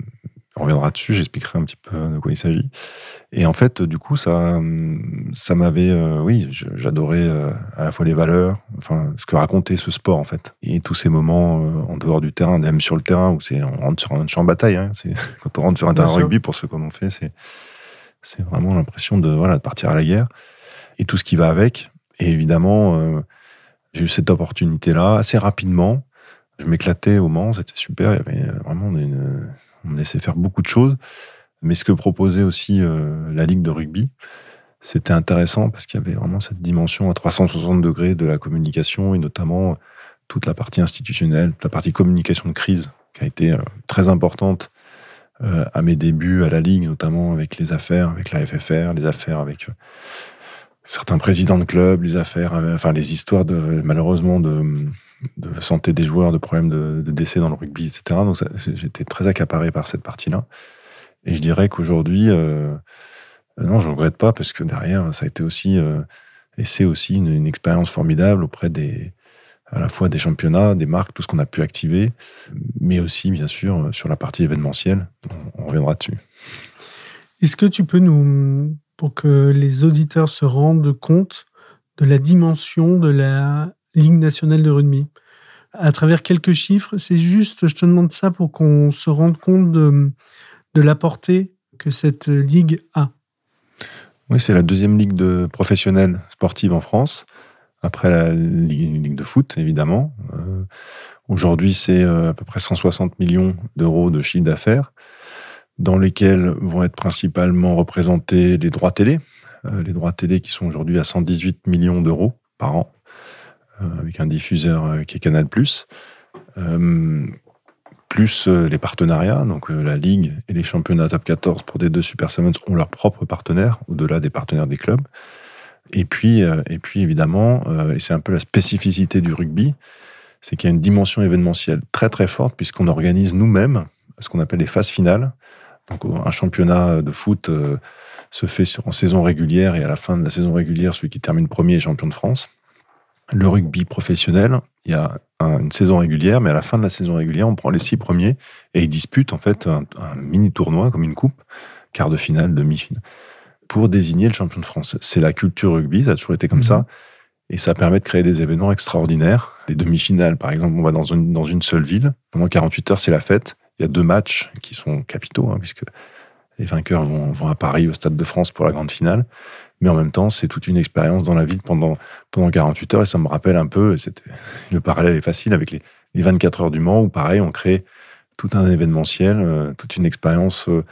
on reviendra dessus, j'expliquerai un petit peu de quoi il s'agit. Et en fait, du coup, ça, ça m'avait, euh, oui, j'adorais euh, à la fois les valeurs, enfin, ce que racontait ce sport, en fait. Et tous ces moments euh, en dehors du terrain, même sur le terrain, où c'est, on rentre sur un champ de bataille, hein, c'est, quand on rentre sur un terrain de rugby, pour ceux qu'on en fait, c'est, c'est vraiment l'impression de, voilà, de partir à la guerre. Et tout ce qui va avec. Et évidemment, j'ai eu cette opportunité-là assez rapidement. Je m'éclatais au Mans, c'était super. Il y avait vraiment une, on me laissait faire beaucoup de choses. Mais ce que proposait aussi euh, la Ligue de rugby, c'était intéressant parce qu'il y avait vraiment cette dimension à 360 degrés de la communication et notamment toute la partie institutionnelle, la partie communication de crise qui a été euh, très importante euh, à mes débuts à la Ligue, notamment avec les affaires avec la FFR, les affaires avec certains présidents de clubs, les affaires, enfin les histoires de malheureusement de santé des joueurs, de problèmes de, décès dans le rugby, etc. Donc j'étais très accaparé par cette partie-là. Et je dirais qu'aujourd'hui, euh, non, je ne regrette pas parce que derrière, ça a été aussi, euh, et c'est aussi une, expérience formidable auprès des, à la fois des championnats, des marques, tout ce qu'on a pu activer, mais aussi, bien sûr, sur la partie événementielle. On, reviendra dessus. Est-ce que tu peux nous, pour que les auditeurs se rendent compte de la dimension de la Ligue nationale de rugby? À travers quelques chiffres. C'est juste, je te demande ça pour qu'on se rende compte de, de la portée que cette ligue a. Oui, c'est la deuxième ligue de professionnels sportive en France, après la ligue, de foot, évidemment. Euh, aujourd'hui, c'est euh, à peu près 160 millions d'euros de chiffre d'affaires, dans lesquels vont être principalement représentés les droits télé, euh, les droits télé qui sont aujourd'hui à 118 millions d'euros par an. Avec un diffuseur qui est Canal+. Plus les partenariats, donc la Ligue et les championnats top 14 pour des deux Super Sevens ont leurs propres partenaires, au-delà des partenaires des clubs. Et puis, et puis évidemment, et c'est un peu la spécificité du rugby, c'est qu'il y a une dimension événementielle très très forte puisqu'on organise nous-mêmes ce qu'on appelle les phases finales. Donc un championnat de foot se fait en saison régulière et à la fin de la saison régulière, celui qui termine premier est champion de France le rugby professionnel, il y a une saison régulière, mais à la fin de la saison régulière, on prend les six premiers et ils disputent en fait un, mini tournoi comme une coupe, quart de finale, demi-finale, pour désigner le champion de France. C'est la culture rugby, ça a toujours été comme ça, mhm. et ça permet de créer des événements extraordinaires. Les demi-finales, par exemple, on va dans une, dans une seule ville. Pendant 48 heures, c'est la fête. Il y a deux matchs qui sont capitaux, hein, puisque les vainqueurs vont, vont à Paris, au Stade de France, pour la grande finale mais en même temps, c'est toute une expérience dans la ville pendant, pendant 48 heures, et ça me rappelle un peu, c'était, le parallèle est facile avec les, 24 heures du Mans, où pareil, on crée tout un événementiel, euh, toute une expérience euh,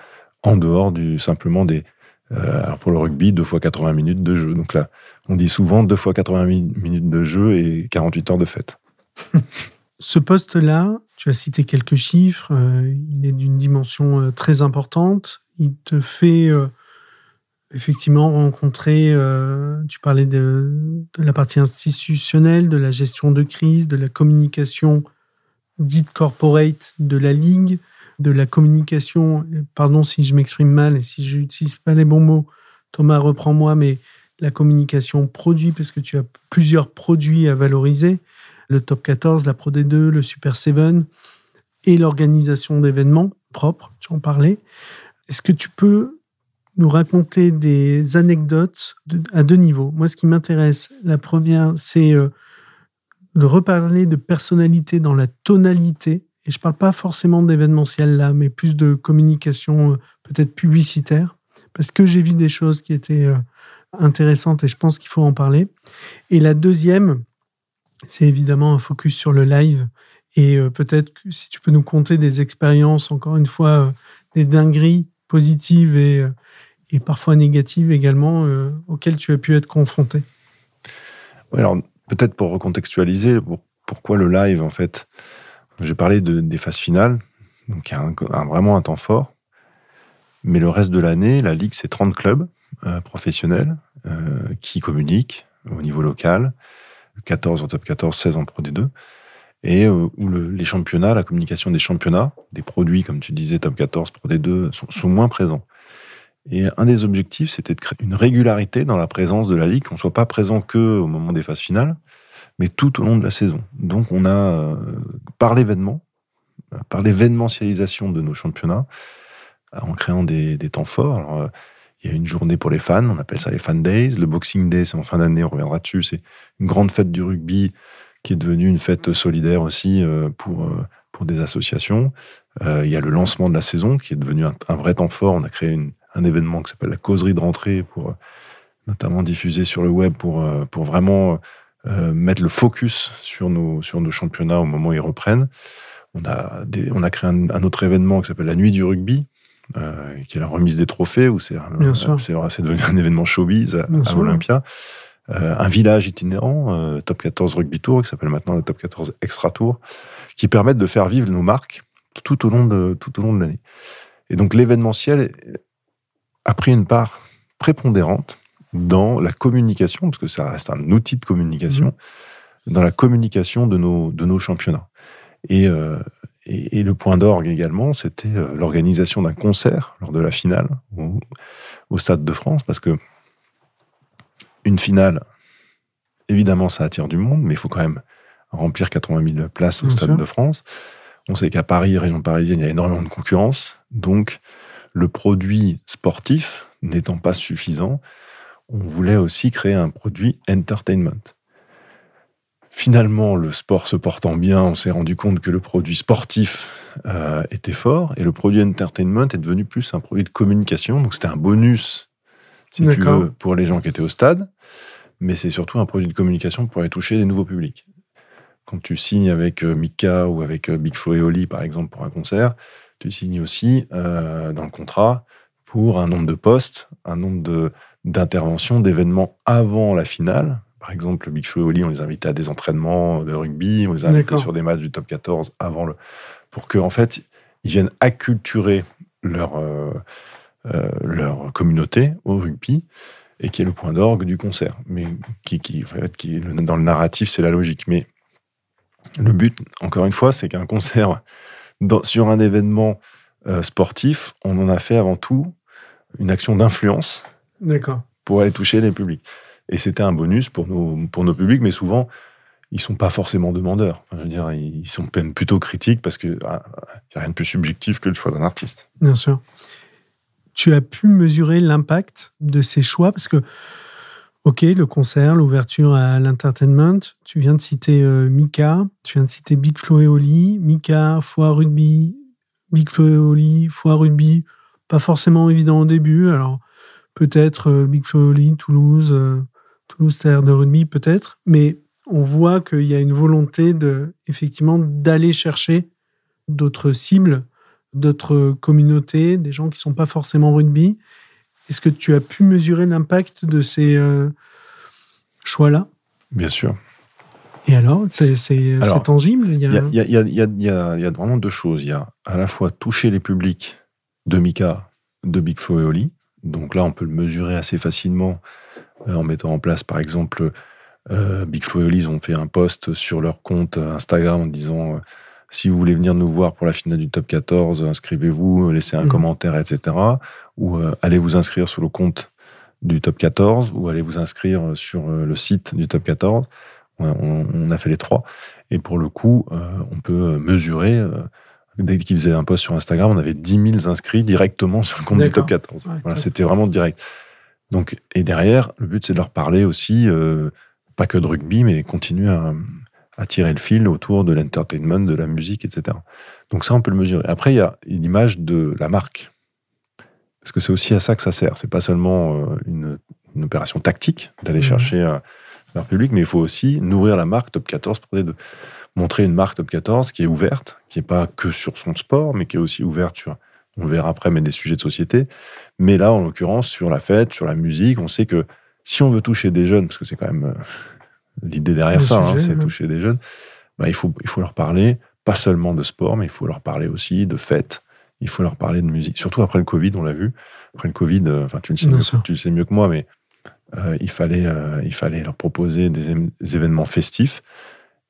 en dehors du simplement des, euh, alors pour le rugby, deux fois 80 minutes de jeu. Donc là, on dit souvent deux fois 80 minutes de jeu et 48 heures de fête. Ce poste-là, tu as cité quelques chiffres, il est d'une dimension très importante. Il te fait effectivement rencontrer, euh, tu parlais de, la partie institutionnelle, de la gestion de crise, de la communication dite corporate de la Ligue, de la communication, pardon si je m'exprime mal et si je n'utilise pas les bons mots, Thomas reprends-moi, mais la communication produit, parce que tu as plusieurs produits à valoriser, le top 14, la Pro D2, le Super 7, et l'organisation d'événements propres, tu en parlais. Est-ce que tu peux nous raconter des anecdotes à deux niveaux? Moi, ce qui m'intéresse, la première, c'est euh, de reparler de personnalité dans la tonalité. Et je ne parle pas forcément d'événementiel là, mais plus de communication euh, peut-être publicitaire, parce que j'ai vu des choses qui étaient euh, intéressantes et je pense qu'il faut en parler. Et la deuxième, c'est évidemment un focus sur le live. Et peut-être que si tu peux nous conter des expériences, encore une fois, des dingueries positives et, et parfois négatives également euh, auxquelles tu as pu être confronté oui, alors peut-être pour recontextualiser, pourquoi le live en fait? J'ai parlé de, des phases finales, donc il y a vraiment un temps fort, mais le reste de l'année, la ligue c'est 30 clubs euh, professionnels euh, qui communiquent au niveau local, 14 en top 14, 16 en Pro D2, et où les championnats, la communication des championnats, des produits comme tu disais top 14, Pro D2 sont, moins présents. Et un des objectifs, c'était de créer une régularité dans la présence de la Ligue, qu'on ne soit pas présent que au moment des phases finales, mais tout au long de la saison. Donc on a, euh, par l'événement, par l'événementialisation de nos championnats, en créant des, temps forts. Euh, il y a une journée pour les fans, on appelle ça les Fan Days. Le Boxing Day, c'est en fin d'année, on reviendra dessus. C'est une grande fête du rugby qui est devenue une fête solidaire aussi euh, pour, pour des associations. il y a le lancement de la saison qui est devenu un, vrai temps fort. On a créé un événement qui s'appelle la causerie de rentrée, pour euh, notamment diffuser sur le web pour, euh, pour vraiment euh, mettre le focus sur nos, sur nos championnats au moment où ils reprennent. On a, on a créé un, autre événement qui s'appelle la Nuit du rugby, qui est la remise des trophées, où c'est devenu un événement showbiz à, à Olympia. un village itinérant, Top 14 Rugby Tour, qui s'appelle maintenant le Top 14 Extra Tour, qui permettent de faire vivre nos marques tout au long de, tout au long de l'année. Et donc l'événementiel a pris une part prépondérante dans la communication, parce que ça reste un outil de communication, mmh. dans la communication de nos, de nos championnats. Et, euh, et, le point d'orgue également, c'était euh, l'organisation d'un concert lors de la finale au, au, Stade de France, parce que une finale, évidemment, ça attire du monde, mais il faut quand même remplir 80 000 places au Stade de France. On sait qu'à Paris, région parisienne, il y a énormément de concurrence. Donc, le produit sportif n'étant pas suffisant, on voulait aussi créer un produit entertainment. Finalement, le sport se portant bien, on s'est rendu compte que le produit sportif euh, était fort et le produit entertainment est devenu plus un produit de communication. Donc c'était un bonus, si tu veux, pour les gens qui étaient au stade, mais c'est surtout un produit de communication pour aller toucher des nouveaux publics. Quand tu signes avec euh, Mika ou avec euh, Big Flo et Oli, par exemple, pour un concert, tu signes aussi dans le contrat pour un nombre de postes, un nombre d'interventions, d'événements avant la finale, par exemple, le Big Flo et Oli, on les invitait à des entraînements de rugby, on les invitait sur des matchs du top 14 avant le. pour qu'en en fait, ils viennent acculturer leur, euh, euh, leur communauté au rugby et qui est le point d'orgue du concert. Mais qui, qui, en fait, qui dans le narratif, c'est la logique. Mais le but, encore une fois, c'est qu'un concert dans, sur un événement euh, sportif, on en a fait avant tout une action d'influence. D'accord. Pour aller toucher les publics. Et c'était un bonus pour nos, pour nos publics, mais souvent, ils sont pas forcément demandeurs. je veux dire, ils sont plutôt critiques parce qu'il n'y ah, a rien de plus subjectif que le choix d'un artiste. Bien sûr. Tu as pu mesurer l'impact de ces choix? Parce que, ok, le concert, l'ouverture à l'entertainment, tu viens de citer euh, Mika, tu viens de citer Big Flo et Oli, Mika, Foire Rugby, Big Flo et Oli, Foire Rugby, pas forcément évident au début. Alors, peut-être euh, Big Flo et Oli, Toulouse. Euh, Toulouse Terre de rugby peut-être, mais on voit qu'il y a une volonté de effectivement d'aller chercher d'autres cibles, d'autres communautés, des gens qui sont pas forcément rugby. Est-ce que tu as pu mesurer l'impact de ces euh, choix-là? Bien sûr. Et alors, c'est tangible Il y a... Il, y a, il, y a, vraiment deux choses. Il y a à la fois toucher les publics de Mika, de Big Flo et Oli. Donc là, on peut le mesurer assez facilement euh, en mettant en place, par exemple, euh, Big Flo et ont fait un post sur leur compte Instagram en disant euh, si vous voulez venir nous voir pour la finale du top 14, inscrivez-vous, laissez un mhm. commentaire, etc. Ou allez vous inscrire sur le compte du top 14 ou allez vous inscrire sur le site du top 14. On, a fait les trois. Et pour le coup, on peut mesurer. Dès qu'ils faisaient un post sur Instagram, on avait 10 000 inscrits directement sur le compte du top 14. voilà, c'était vraiment direct. Donc, et derrière, le but, c'est de leur parler aussi, euh, pas que de rugby, mais continuer à, tirer le fil autour de l'entertainment, de la musique, etc. Donc ça, on peut le mesurer. Après, il y a l'image de la marque. Parce que c'est aussi à ça que ça sert. C'est pas seulement euh, une, opération tactique d'aller mmh. chercher euh, leur public, mais il faut aussi nourrir la marque Top 14 pour de montrer une marque Top 14 qui est ouverte, qui n'est pas que sur son sport, mais qui est aussi ouverte sur on le verra après, mais des sujets de société. Mais là, en l'occurrence, sur la fête, sur la musique, on sait que si on veut toucher des jeunes, parce que c'est quand même euh, l'idée derrière ça, hein, c'est toucher des jeunes, bah, il, faut, il faut leur parler, pas seulement de sport, mais il faut leur parler aussi de fête, il faut leur parler de musique. Surtout après le Covid, on l'a vu. Après le Covid, euh, enfin, tu, le sais mieux, tu le sais mieux que moi, mais euh, il, fallait, il fallait leur proposer des, événements festifs.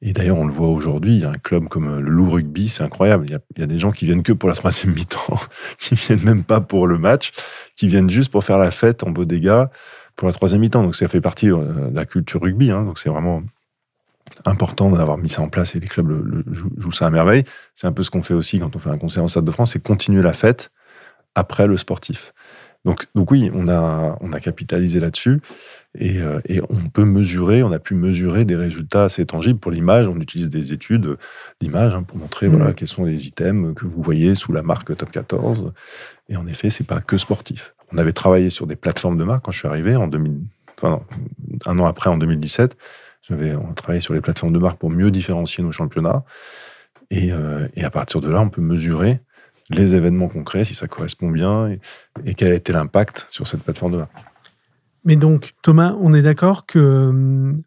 Et d'ailleurs, on le voit aujourd'hui, un club comme euh, le Loup Rugby, c'est incroyable. Il y, a, des gens qui viennent que pour la troisième mi-temps, qui viennent même pas pour le match, qui viennent juste pour faire la fête en beau pour la troisième mi-temps. Donc ça fait partie euh, de la culture rugby. Hein. donc c'est vraiment important d'avoir mis ça en place et les clubs le, jouent, ça à merveille. C'est un peu ce qu'on fait aussi quand on fait un concert en Stade de France, c'est continuer la fête après le sportif. Donc, donc oui, on a, on a capitalisé là-dessus. Euh, et, on peut mesurer, on a pu mesurer des résultats assez tangibles pour l'image. On utilise des études d'image hein, pour montrer voilà, mmh. quels sont les items que vous voyez sous la marque Top 14. Et en effet, c'est pas que sportif. On avait travaillé sur des plateformes de marque quand je suis arrivé en 2000, enfin un an après, en 2017. J'avais, on a travaillé sur les plateformes de marque pour mieux différencier nos championnats. Et, euh, et à partir de là, on peut mesurer les événements concrets, si ça correspond bien, et, quel a été l'impact sur cette plateforme de marque. Mais donc, Thomas, on est d'accord que hum,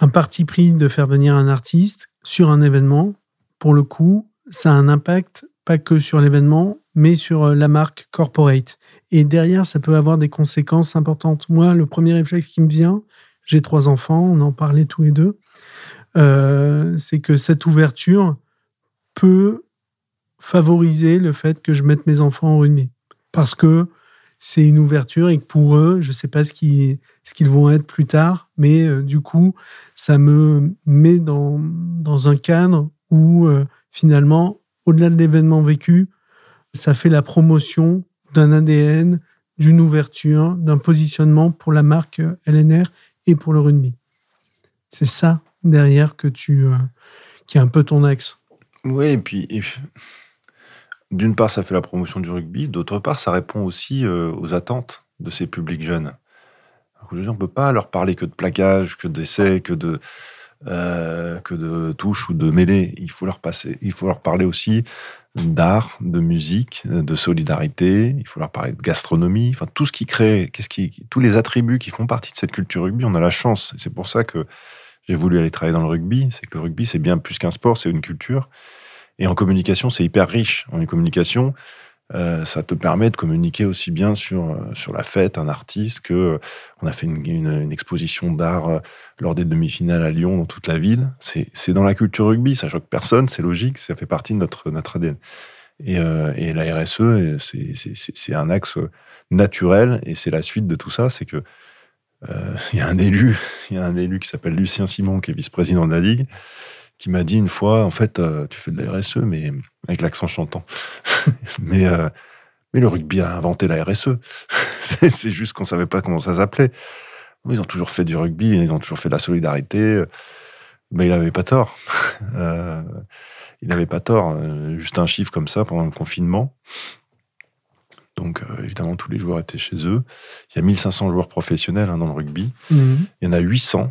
un parti pris de faire venir un artiste sur un événement, pour le coup, ça a un impact pas que sur l'événement, mais sur euh, la marque corporate. Et derrière, ça peut avoir des conséquences importantes. Moi, le premier réflexe qui me vient, j'ai trois enfants, on en parlait tous les deux, euh, c'est que cette ouverture peut favoriser le fait que je mette mes enfants en rugby. Parce que c'est une ouverture et que pour eux, je ne sais pas ce qu'ils ce qu'ils vont être plus tard, mais euh, du coup, ça me met dans, dans un cadre où euh, finalement, au-delà de l'événement vécu, ça fait la promotion d'un ADN, d'une ouverture, d'un positionnement pour la marque euh, LNR et pour le rugby. C'est ça derrière que tu, qui est un peu ton axe. Oui, et puis d'une part, ça fait la promotion du rugby, d'autre part, ça répond aussi euh, aux attentes de ces publics jeunes. on ne peut pas leur parler que de plaquage, que d'essais, que de, euh, de touches ou de mêlées. Il faut leur, il faut leur parler aussi d'art, de musique, de solidarité. Il faut leur parler de gastronomie. Enfin, tout ce qui crée, qu'est-ce qui, tous les attributs qui font partie de cette culture rugby, on a la chance. C'est pour ça que j'ai voulu aller travailler dans le rugby. C'est que le rugby, c'est bien plus qu'un sport, c'est une culture. Et en communication, c'est hyper riche. En communication, euh, ça te permet de communiquer aussi bien sur, euh, sur la fête, un artiste, que euh, on a fait une, exposition d'art lors des demi-finales à Lyon, dans toute la ville. C'est dans la culture rugby, ça choque personne, c'est logique, ça fait partie de notre, notre ADN. Et, et la RSE, c'est un axe naturel, et c'est la suite de tout ça, c'est que il y a un élu, il y a un élu qui s'appelle Lucien Simon, qui est vice-président de la Ligue, qui m'a dit une fois, en fait, euh, tu fais de la RSE, mais avec l'accent chantant. mais, euh, mais le rugby a inventé la RSE. c'est juste qu'on savait pas comment ça s'appelait. Ils ont toujours fait du rugby, ils ont toujours fait de la solidarité. Mais il n'avait pas tort. euh, il n'avait pas tort. Juste un chiffre comme ça pendant le confinement. Donc, euh, évidemment, tous les joueurs étaient chez eux. Il y a 1500 joueurs professionnels hein, dans le rugby. Mhm. Il y en a 800,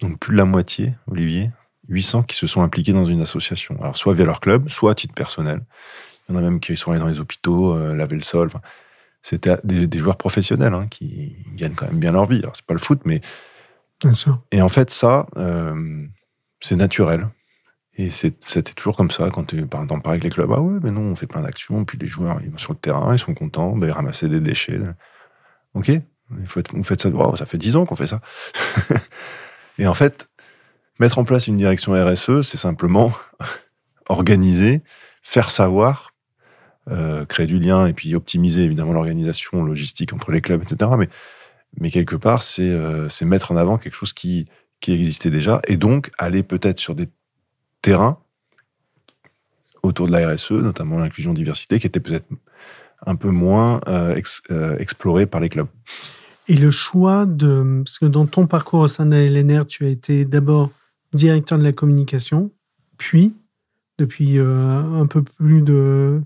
donc plus de la moitié, Olivier, 800 qui se sont impliqués dans une association. Alors, soit via leur club, soit à titre personnel. Il y en a même qui sont allés dans les hôpitaux, euh, laver le sol. C'était des, joueurs professionnels hein, qui gagnent quand même bien leur vie. Alors, c'est pas le foot, mais. Bien sûr. Et en fait, ça, euh, c'est naturel. Et c'était toujours comme ça quand tu parles avec les clubs. Ah ouais, mais non, on fait plein d'actions. Puis les joueurs, ils vont sur le terrain, ils sont contents d'aller ramasser des déchets. Ok, vous faites ça. ça fait 10 ans qu'on fait ça. et en fait, Mettre en place une direction RSE, c'est simplement organiser, faire savoir, euh, créer du lien et puis optimiser évidemment l'organisation logistique entre les clubs, etc. Mais, mais quelque part, c'est euh, mettre en avant quelque chose qui, qui existait déjà et donc aller peut-être sur des terrains autour de la RSE, notamment l'inclusion diversité, qui était peut-être un peu moins euh, euh exploré par les clubs. Et le choix de... Parce que dans ton parcours au sein de la LNR, tu as été d'abord directeur de la communication, puis, depuis euh, un peu plus de,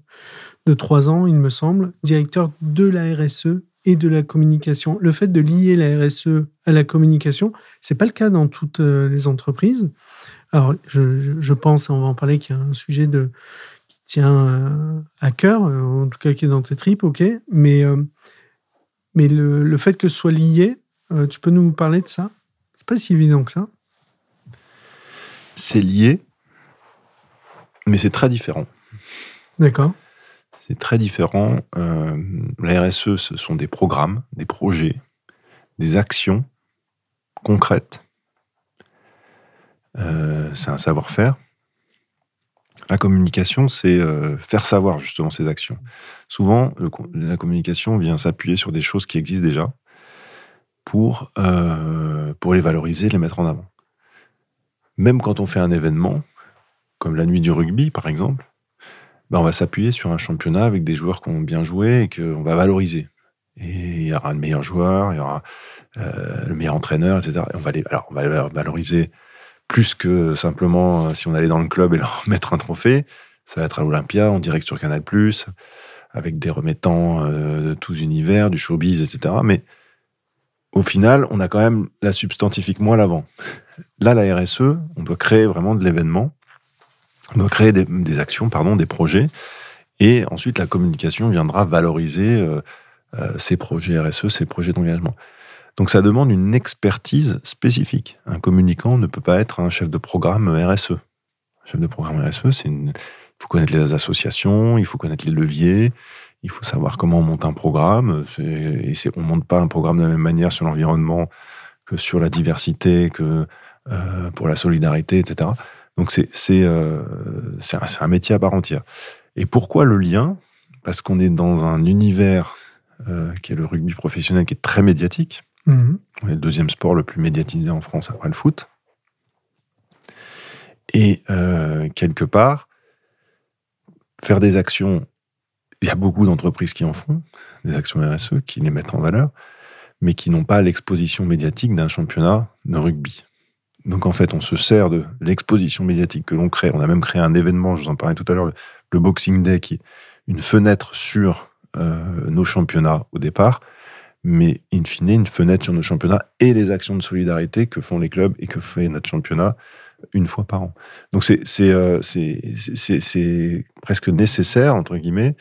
de trois ans, il me semble, directeur de la RSE et de la communication. Le fait de lier la RSE à la communication, c'est pas le cas dans toutes euh, les entreprises. Alors, je, pense, on va en parler, qu'il y a un sujet de, qui tient euh, à cœur, en tout cas qui est dans tes tripes, ok, mais, mais le, le, fait que ce soit lié, tu peux nous parler de ça? C'est pas si évident que ça c'est lié, mais c'est très différent. D'accord. C'est très différent. Euh, la RSE, ce sont des programmes, des projets, des actions concrètes. Euh, c'est un savoir-faire. La communication, c'est euh, faire savoir justement ces actions. Souvent, la communication vient s'appuyer sur des choses qui existent déjà pour, pour les valoriser, les mettre en avant même quand on fait un événement, comme la nuit du rugby par exemple, ben on va s'appuyer sur un championnat avec des joueurs qui ont bien joué et qu'on va valoriser. Et il y aura le meilleur joueur, il y aura euh, le meilleur entraîneur, etc. on va alors on va valoriser plus que simplement euh, si on allait dans le club et leur mettre un trophée. Ça va être à l'Olympia, en direct sur Canal+, avec des remettants euh, de tous univers, du showbiz, etc. Mais au final, on a quand même la substantifique-moi l'avant. Là, la RSE, on doit créer vraiment de l'événement, on doit créer des, actions, pardon, des projets, et ensuite la communication viendra valoriser euh, euh, ces projets RSE, ces projets d'engagement. Donc ça demande une expertise spécifique. Un communicant ne peut pas être un chef de programme RSE. Un chef de programme RSE, il faut connaître les associations, il faut connaître les leviers, il faut savoir comment on monte un programme. Et on ne monte pas un programme de la même manière sur l'environnement que sur la diversité, que euh, pour la solidarité, etc. Donc c'est euh, un, un, métier à part entière. Et pourquoi le lien? Parce qu'on est dans un univers qui est le rugby professionnel, qui est très médiatique. Mhm. le deuxième sport le plus médiatisé en France après le foot. Et quelque part, faire des actions, il y a beaucoup d'entreprises qui en font, des actions RSE, qui les mettent en valeur, mais qui n'ont pas l'exposition médiatique d'un championnat de rugby. Donc en fait, on se sert de l'exposition médiatique que l'on crée. On a même créé un événement, je vous en parlais tout à l'heure, le Boxing Day, qui est une fenêtre sur euh, nos championnats au départ, mais in fine, une fenêtre sur nos championnats et les actions de solidarité que font les clubs et que fait notre championnat une fois par an. Donc c'est euh, presque nécessaire, entre guillemets.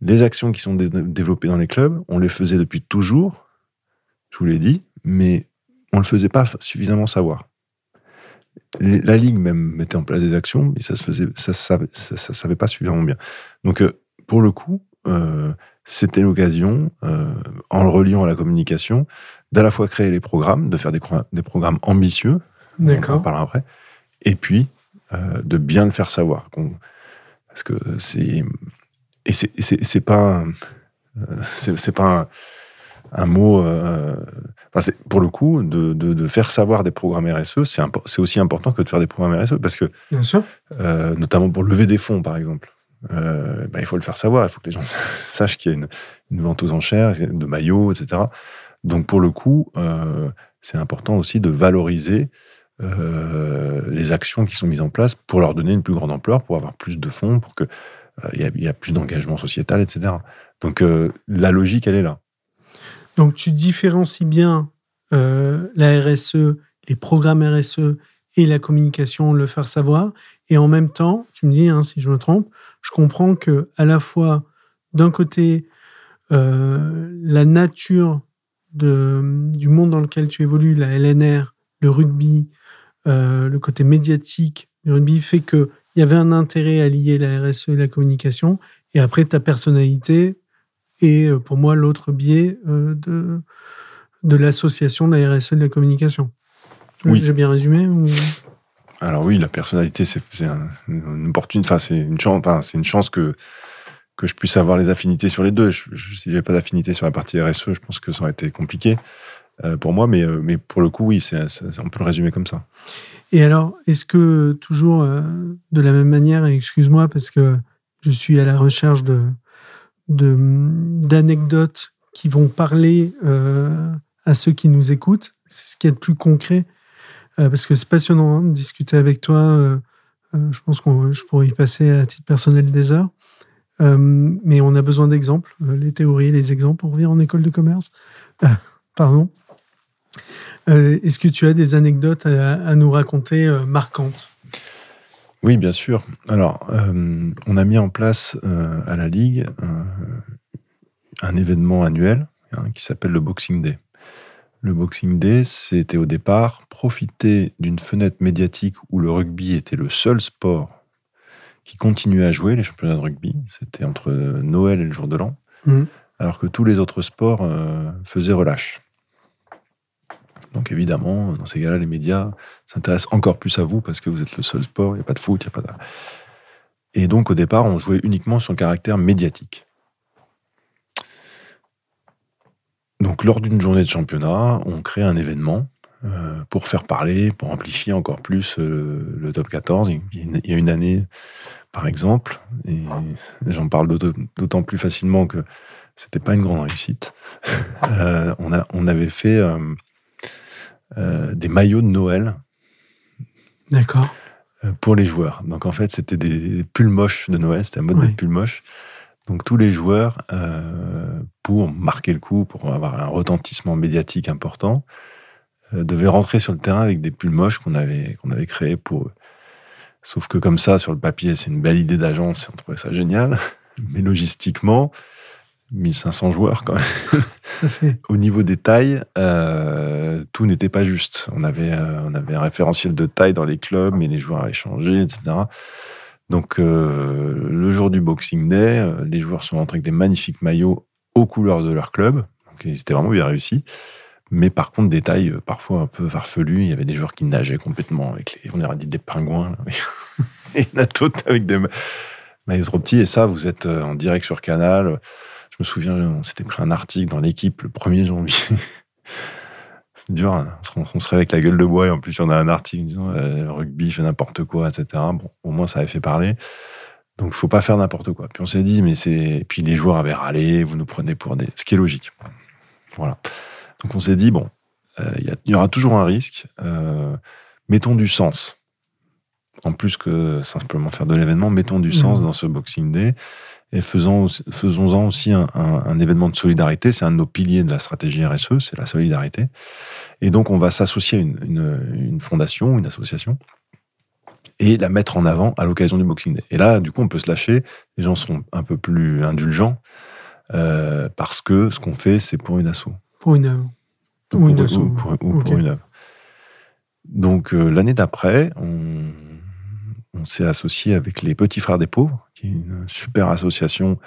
Les actions qui sont développées dans les clubs, on les faisait depuis toujours, je vous l'ai dit, mais on ne le faisait pas suffisamment savoir. La Ligue même mettait en place des actions, mais ça se faisait, ça, ça, ça, savait pas suffisamment bien. Donc, euh, pour le coup, euh, c'était l'occasion, en le reliant à la communication, d'à la fois créer les programmes, de faire des, des programmes ambitieux, D'accord. on en parlera après, et puis euh, de bien le faire savoir. Parce que c'est. Et c'est pas. C'est pas un, mot. Euh, enfin, pour le coup, de, de, faire savoir des programmes RSE, c'est aussi important que de faire des programmes RSE. Parce que. Bien sûr. Euh, notamment pour lever des fonds, par exemple. Ben, il faut le faire savoir, il faut que les gens sachent qu'il y a une, une, vente aux enchères de maillots, etc. Donc pour le coup, c'est important aussi de valoriser euh, les actions qui sont mises en place pour leur donner une plus grande ampleur, pour avoir plus de fonds, pour qu'il euh, il y, a plus d'engagement sociétal, etc. Donc euh, la logique, elle est là. Donc tu différencies bien la RSE, les programmes RSE et la communication, le faire savoir. Et en même temps, tu me dis hein, si je me trompe, je comprends que à la fois, d'un côté, la nature de, du monde dans lequel tu évolues, la LNR, le rugby, euh, le côté médiatique du rugby fait qu'il y avait un intérêt à lier la RSE et la communication. Et après, ta personnalité et euh, pour moi l'autre biais euh, de, de l'association de la RSE de la communication. Oui. J'ai bien résumé Alors oui, la personnalité, c'est une opportunité, enfin, c'est une chance, c'est une chance que que je puisse avoir les affinités sur les deux. Je, je, si j'avais pas d'affinité sur la partie RSE, je pense que ça aurait été compliqué. Euh, pour moi, mais, euh, mais pour le coup, oui, on peut le résumer comme ça. Et alors, est-ce que toujours euh, de la même manière, excuse-moi parce que je suis à la recherche de, d'anecdotes qui vont parler à ceux qui nous écoutent, c'est ce qui est le plus concret, parce que c'est passionnant de discuter avec toi. je pense que je pourrais y passer à titre personnel des heures. mais on a besoin d'exemples, les théories, les exemples. On revient en école de commerce. pardon. Euh, est-ce que tu as des anecdotes à, nous raconter euh, marquantes? Oui, bien sûr. Alors, euh, on a mis en place à la Ligue un événement annuel hein, qui s'appelle le Boxing Day. Le Boxing Day, c'était au départ profiter d'une fenêtre médiatique où le rugby était le seul sport qui continuait à jouer les championnats de rugby. C'était entre Noël et le jour de l'an, mmh. alors que tous les autres sports faisaient relâche. Donc évidemment, dans ces cas-là, les médias s'intéressent encore plus à vous parce que vous êtes le seul sport, il n'y a pas de foot, il n'y a pas de... Et donc au départ, on jouait uniquement sur le caractère médiatique. Donc lors d'une journée de championnat, on crée un événement euh, pour faire parler, pour amplifier encore plus euh, le top 14. Il y a une année, par exemple, et j'en parle d'autant plus facilement que c'était pas une grande réussite. Euh, on, a, on avait fait des maillots de Noël. D'accord. Euh, pour les joueurs. Donc en fait, c'était des pulls moches de Noël, c'était un mode de pull moche. Donc tous les joueurs, euh, pour marquer le coup, pour avoir un retentissement médiatique important, devaient rentrer sur le terrain avec des pulls moches qu'on avait, qu'on avait créés pour eux. Sauf que comme ça, sur le papier, c'est une belle idée d'agence, on trouvait ça génial. Mais logistiquement, 1500 joueurs quand même. Au niveau des tailles, euh, tout n'était pas juste. On avait, euh, on avait un référentiel de taille dans les clubs, mais les joueurs avaient changé, etc. Donc, euh, le jour du Boxing Day, les joueurs sont rentrés avec des magnifiques maillots aux couleurs de leur club. Donc, ils étaient vraiment bien réussis. Mais par contre, des tailles parfois un peu farfelues. Il y avait des joueurs qui nageaient complètement avec les, on aurait dit des pingouins. Et il y en a d'autres avec des maillots trop petits. Et ça, vous êtes en direct sur Canal me souviens, on s'était pris un article dans l'équipe le 1er janvier. c'est dur, hein. on, serait avec la gueule de bois et en plus on a un article disant euh, le rugby fait n'importe quoi, etc. Bon, au moins ça avait fait parler. Donc, il faut pas faire n'importe quoi. Puis on s'est dit, mais c'est. Puis les joueurs avaient râlé, vous nous prenez pour des. Ce qui est logique. Voilà. Donc on s'est dit, bon, euh, il y, aura toujours un risque. Euh, mettons du sens. En plus que simplement faire de l'événement, mettons du sens mmh. dans ce Boxing Day et faisons, faisons-en aussi un, événement de solidarité. C'est un de nos piliers de la stratégie RSE, c'est la solidarité. Et donc, on va s'associer à une, fondation, une association, et la mettre en avant à l'occasion du Boxing Day. Et là, du coup, on peut se lâcher. Les gens seront un peu plus indulgents euh, parce que ce qu'on fait, c'est pour une asso. Pour une œuvre. Ou, une asso. Ou, pour, une œuvre. Donc, euh, l'année d'après, on, on s'est associé avec les Petits Frères des Pauvres, qui est une super association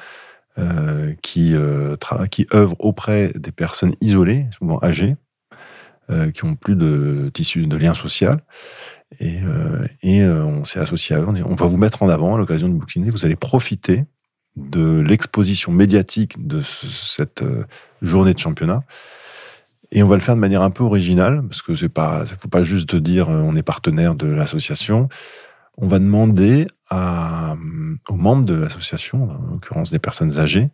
euh, qui, euh, qui œuvre auprès des personnes isolées, souvent âgées, euh, qui ont plus de tissu de lien social. Et, et on s'est associé à eux. On, on va vous mettre en avant à l'occasion du Boxing vous allez profiter de l'exposition médiatique de cette journée de championnat. Et on va le faire de manière un peu originale, parce que c'est pas, faut pas juste dire on est partenaire de l'association on va demander aux membres de l'association, en l'occurrence des personnes âgées,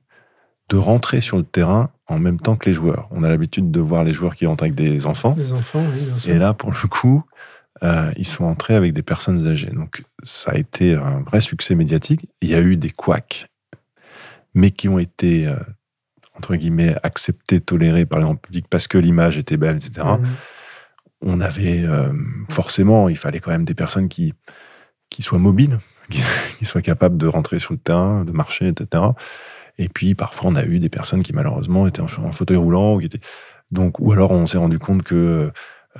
de rentrer sur le terrain en même temps que les joueurs. On a l'habitude de voir les joueurs qui rentrent avec des enfants. Des enfants, oui, bien sûr. Et là, pour le coup, euh, ils sont entrés avec des personnes âgées. Donc, ça a été un vrai succès médiatique. Il y a eu des couacs, mais qui ont été, euh, entre guillemets, acceptés, tolérés par les gens public parce que l'image était belle, etc. Mmh. On avait euh, forcément, il fallait quand même des personnes qui, qui soit mobile, qui soit capable de rentrer sur le terrain, de marcher, etc. Et puis parfois on a eu des personnes qui malheureusement étaient en, fauteuil roulant ou qui étaient donc ou alors on s'est rendu compte que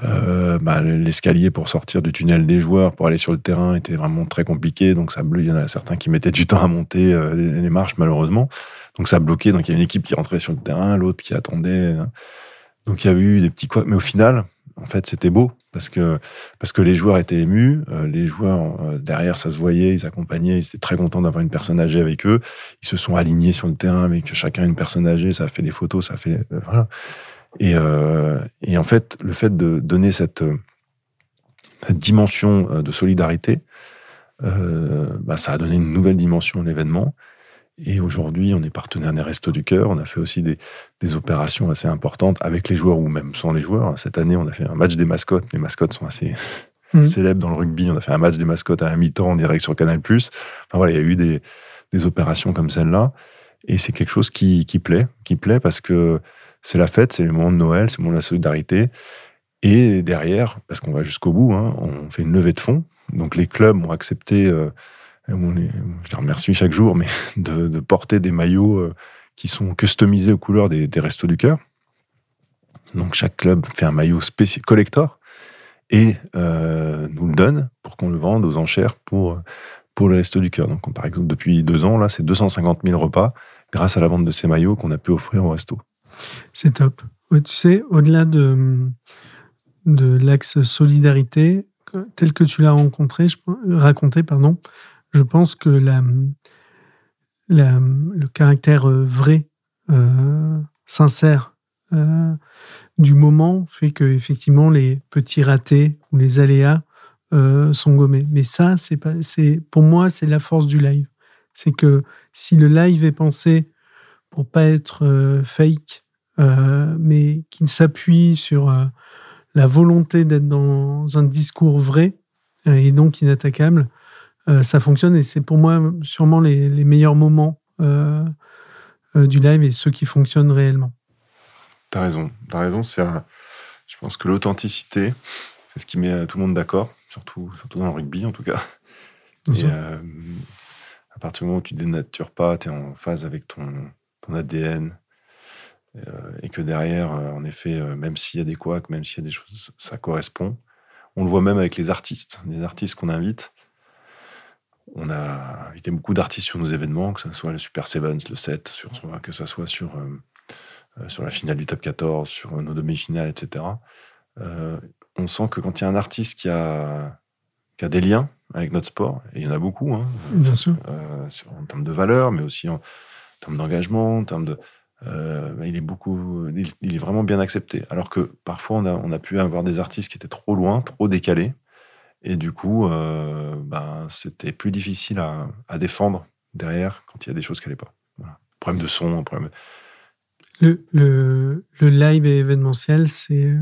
euh, bah, l'escalier pour sortir du tunnel des joueurs pour aller sur le terrain était vraiment très compliqué. Donc ça il y en a certains qui mettaient du temps à monter euh, les, marches malheureusement. Donc ça bloquait. Donc il y a une équipe qui rentrait sur le terrain l'autre qui attendait hein. donc il y a eu des petits quoi mais au final en fait c'était beau parce que, parce que les joueurs étaient émus, euh, les joueurs euh, derrière, ça se voyait, ils accompagnaient, ils étaient très contents d'avoir une personne âgée avec eux. Ils se sont alignés sur le terrain avec chacun une personne âgée, ça a fait des photos, ça a fait. Euh, voilà. Et, et, en fait, le fait de donner cette, dimension de solidarité, bah, ça a donné une nouvelle dimension à l'événement. Et aujourd'hui, on est partenaire des Restos du Cœur. On a fait aussi des, des, opérations assez importantes avec les joueurs ou même sans les joueurs. Cette année, on a fait un match des mascottes. Les mascottes sont assez mmh. célèbres dans le rugby. On a fait un match des mascottes à un mi-temps en direct sur Canal+. Enfin voilà, il y a eu des, des opérations comme celle-là. Et c'est quelque chose qui, qui, plaît, qui plaît parce que c'est la fête, c'est le moment de Noël, c'est le moment de la solidarité. Et derrière, parce qu'on va jusqu'au bout, hein, on fait une levée de fonds. Donc les clubs ont accepté euh, je les remercie chaque jour, mais de, porter des maillots euh, qui sont customisés aux couleurs des, Restos du Cœur. Donc chaque club fait un maillot spécial collector et euh, nous le donne pour qu'on le vende aux enchères pour, pour les Restos du Cœur. Donc par exemple, depuis deux ans, là, c'est 250 000 repas grâce à la vente de ces maillots qu'on a pu offrir au resto. C'est top. Tu sais, au-delà de, de l'axe solidarité, tel que tu l'as rencontré, raconté, pardon, je pense que le caractère euh, vrai, euh, sincère euh, du moment fait que effectivement les petits ratés ou les aléas sont gommés. Mais ça, c'est pas, c'est pour moi, c'est la force du live. C'est que si le live est pensé pour pas être fake, mais qu'il s'appuie sur la volonté d'être dans un discours vrai et donc inattaquable, euh, ça fonctionne et c'est pour moi sûrement les, meilleurs moments euh, euh, du live et ceux qui fonctionnent réellement. T'as raison, t'as raison. C'est, je pense que l'authenticité, c'est ce qui met tout le monde d'accord, surtout, surtout dans le rugby en tout cas. Et à partir du moment où tu dénatures pas, tu es en phase avec ton, ton ADN, et que derrière, en effet, même s'il y a des couacs, même s'il y a des choses, ça correspond. On le voit même avec les artistes, les artistes qu'on invite. On a invité beaucoup d'artistes sur nos événements, que ce soit le Super Sevens, le 7, sur, que ce soit sur, euh, euh, sur la finale du top 14, sur nos demi-finales, etc. Euh, on sent que quand il y a un artiste qui a, qui a des liens avec notre sport, et il y en a beaucoup, hein, Bien sûr. en termes de valeur, mais aussi termes d'engagement, en termes de. Euh, il est beaucoup, il, est vraiment bien accepté. Alors que parfois, on a, on a pu avoir des artistes qui étaient trop loin, trop décalés. Et du coup, euh, ben, c'était plus difficile à, défendre derrière quand il y a des choses qui n'allaient pas. Voilà. Problème de son, problème. Le, le, le live et événementiel, c'est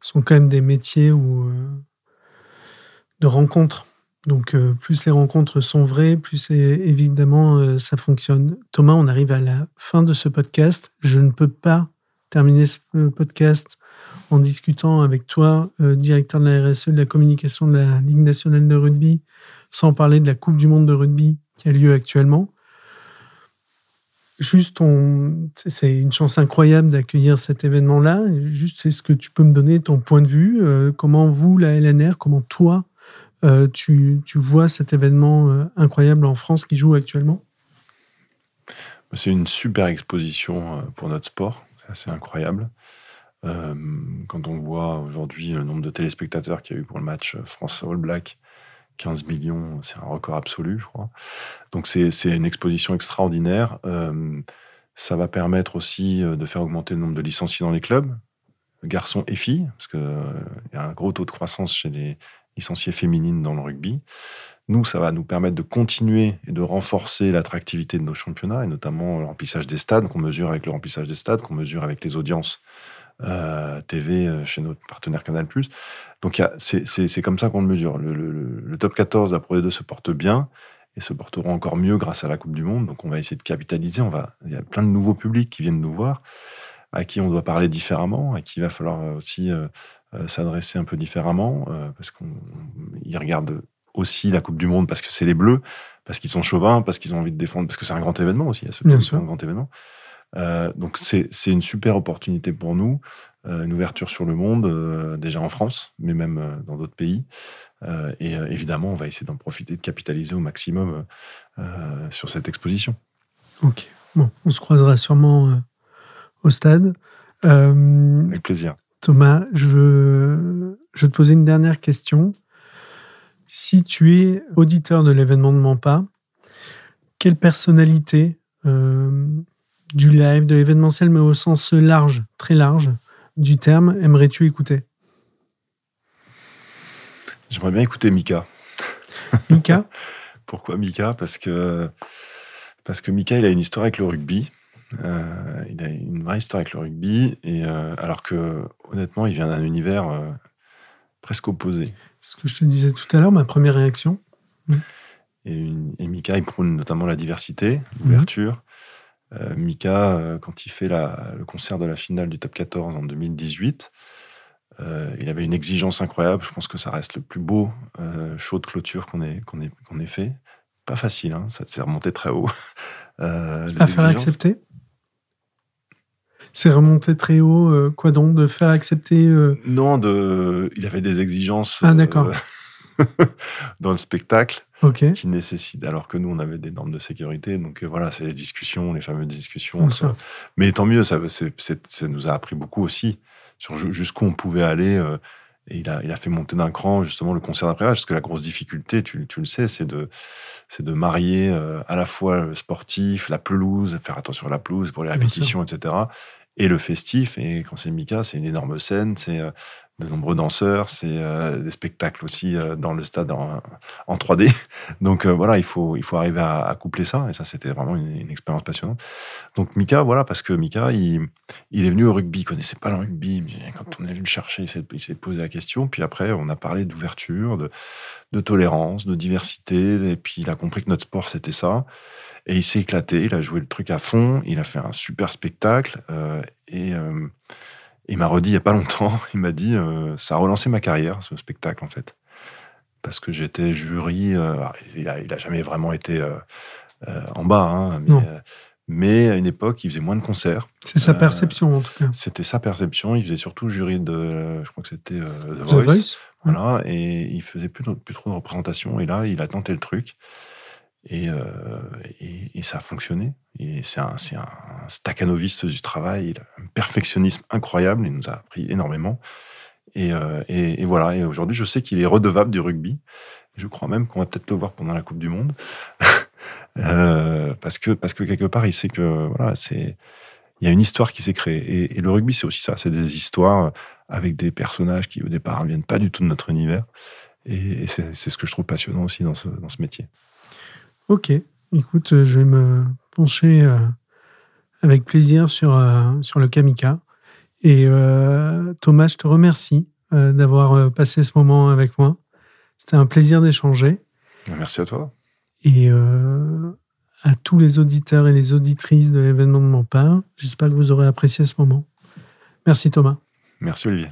sont quand même des métiers où, de rencontres. Donc, euh, plus les rencontres sont vraies, plus évidemment euh, ça fonctionne. Thomas, on arrive à la fin de ce podcast. Je ne peux pas terminer ce euh, podcast en discutant avec toi, directeur de la RSE, de la communication de la Ligue nationale de rugby, sans parler de la Coupe du monde de rugby qui a lieu actuellement. Juste, c'est une chance incroyable d'accueillir cet événement-là. Juste, est-ce que tu peux me donner ton point de vue Comment vous, la LNR, comment toi, euh, tu, vois cet événement euh, incroyable en France qui joue actuellement? C'est une super exposition euh, pour notre sport, c'est assez incroyable. Quand on voit aujourd'hui le nombre de téléspectateurs qu'il y a eu pour le match France-All Black, 15 millions, c'est un record absolu, je crois. Donc c'est une exposition extraordinaire. ça va permettre aussi de faire augmenter le nombre de licenciés dans les clubs, garçons et filles, parce qu'il y a un gros taux de croissance chez les, licenciées féminines dans le rugby. Nous, ça va nous permettre de continuer et de renforcer l'attractivité de nos championnats, et notamment le remplissage des stades, qu'on mesure avec le remplissage des stades, qu'on mesure avec les audiences euh, TV euh, chez notre partenaire Canal+. Donc c'est comme ça qu'on le mesure. Le, top 14 la Pro D2 se porte bien et se portera encore mieux grâce à la Coupe du Monde. Donc on va essayer de capitaliser. On va, il y a plein de nouveaux publics qui viennent nous voir, à qui on doit parler différemment, à qui il va falloir aussi euh, s'adresser un peu différemment, euh, parce qu'ils regardent aussi la Coupe du Monde parce que c'est les Bleus, parce qu'ils sont chauvins, parce qu'ils ont envie de défendre, parce que c'est un grand événement aussi, il y a ce Bien sûr. un grand événement. Euh, donc c'est une super opportunité pour nous, une ouverture sur le monde, déjà en France, mais même dans d'autres pays. et évidemment, on va essayer d'en profiter, de capitaliser au maximum sur cette exposition. Ok, bon, on se croisera sûrement au stade. Avec plaisir. Thomas, je veux, je te poser une dernière question. Si tu es auditeur de l'événement de Mampa, quelle personnalité euh, du live, de l'événementiel, mais au sens large, très large du terme, aimerais-tu écouter? J'aimerais bien écouter Mika. Mika? Pourquoi Mika? Parce que parce que Mika, il a une histoire avec le rugby. Euh, il a une vraie histoire avec le rugby, et euh, alors que honnêtement, il vient d'un univers euh, presque opposé. Ce que je te disais tout à l'heure, ma première réaction. Et, Mika, il prône notamment la diversité, l'ouverture. Mika, quand il fait le concert de la finale du top 14 en 2018, il avait une exigence incroyable. Je pense que ça reste le plus beau show de clôture qu'on ait, ait, ait fait. Pas facile, hein, ça s'est remonté très haut. à faire accepter? C'est remonté très haut. Euh, quoi donc De faire accepter euh, Non, de... il avait des exigences. Ah, d'accord. Euh, dans le spectacle qui nécessitent. Alors que nous, on avait des normes de sécurité. Donc voilà, c'est les discussions, les fameuses discussions. Mais tant mieux, ça, ça nous a appris beaucoup aussi sur jusqu'où on pouvait aller. Et il a, il a fait monter d'un cran justement le concert d'après parce que la grosse difficulté, tu, tu le sais, c'est de, c'est de marier à la fois le sportif, la pelouse, faire attention à la pelouse pour les répétitions, etc et le festif. Et quand c'est Mika, c'est une énorme scène, c'est euh, de nombreux danseurs, c'est euh, des spectacles aussi euh, dans le stade en, 3D. Donc voilà, il faut, il faut arriver à, coupler ça. Et ça, c'était vraiment une, expérience passionnante. Donc Mika, voilà, parce que Mika, il, il est venu au rugby, il connaissait pas le rugby. Quand on est venu le chercher, il s'est posé la question. Puis après, on a parlé d'ouverture, de, de tolérance, de diversité. Et puis il a compris que notre sport, c'était ça. Et il s'est éclaté, il a joué le truc à fond, il a fait un super spectacle. Euh, et euh, il m'a redit il n'y a pas longtemps, il m'a dit euh, ça a relancé ma carrière, ce spectacle, en fait. Parce que j'étais jury, il, a, jamais vraiment été en bas, hein, mais, à une époque, il faisait moins de concerts. C'est sa perception, en tout cas. C'était sa perception. Il faisait surtout jury de, je crois que c'était The, Voice. Voilà, et il faisait plus, plus trop de représentations. Et là, il a tenté le truc. Euh, et, ça a fonctionné. Et c'est un, staccanoviste du travail, un perfectionnisme incroyable, il nous a appris énormément. Et, euh, et voilà, et aujourd'hui, je sais qu'il est redevable du rugby. Je crois même qu'on va peut-être le voir pendant la Coupe du Monde. parce que parce que quelque part, il sait que voilà, il y a une histoire qui s'est créée. Et, le rugby, c'est aussi ça. C'est des histoires avec des personnages qui, au départ, ne viennent pas du tout de notre univers. Et, c'est ce que je trouve passionnant aussi dans ce métier. Ok. Écoute, je vais me pencher euh, avec plaisir sur, euh, sur le Kamika. Et euh, Thomas, je te remercie d'avoir passé ce moment avec moi. C'était un plaisir d'échanger. Merci à toi. Et à tous les auditeurs et les auditrices de l'événement de mon J'espère que vous aurez apprécié ce moment. Merci Thomas. Merci Olivier.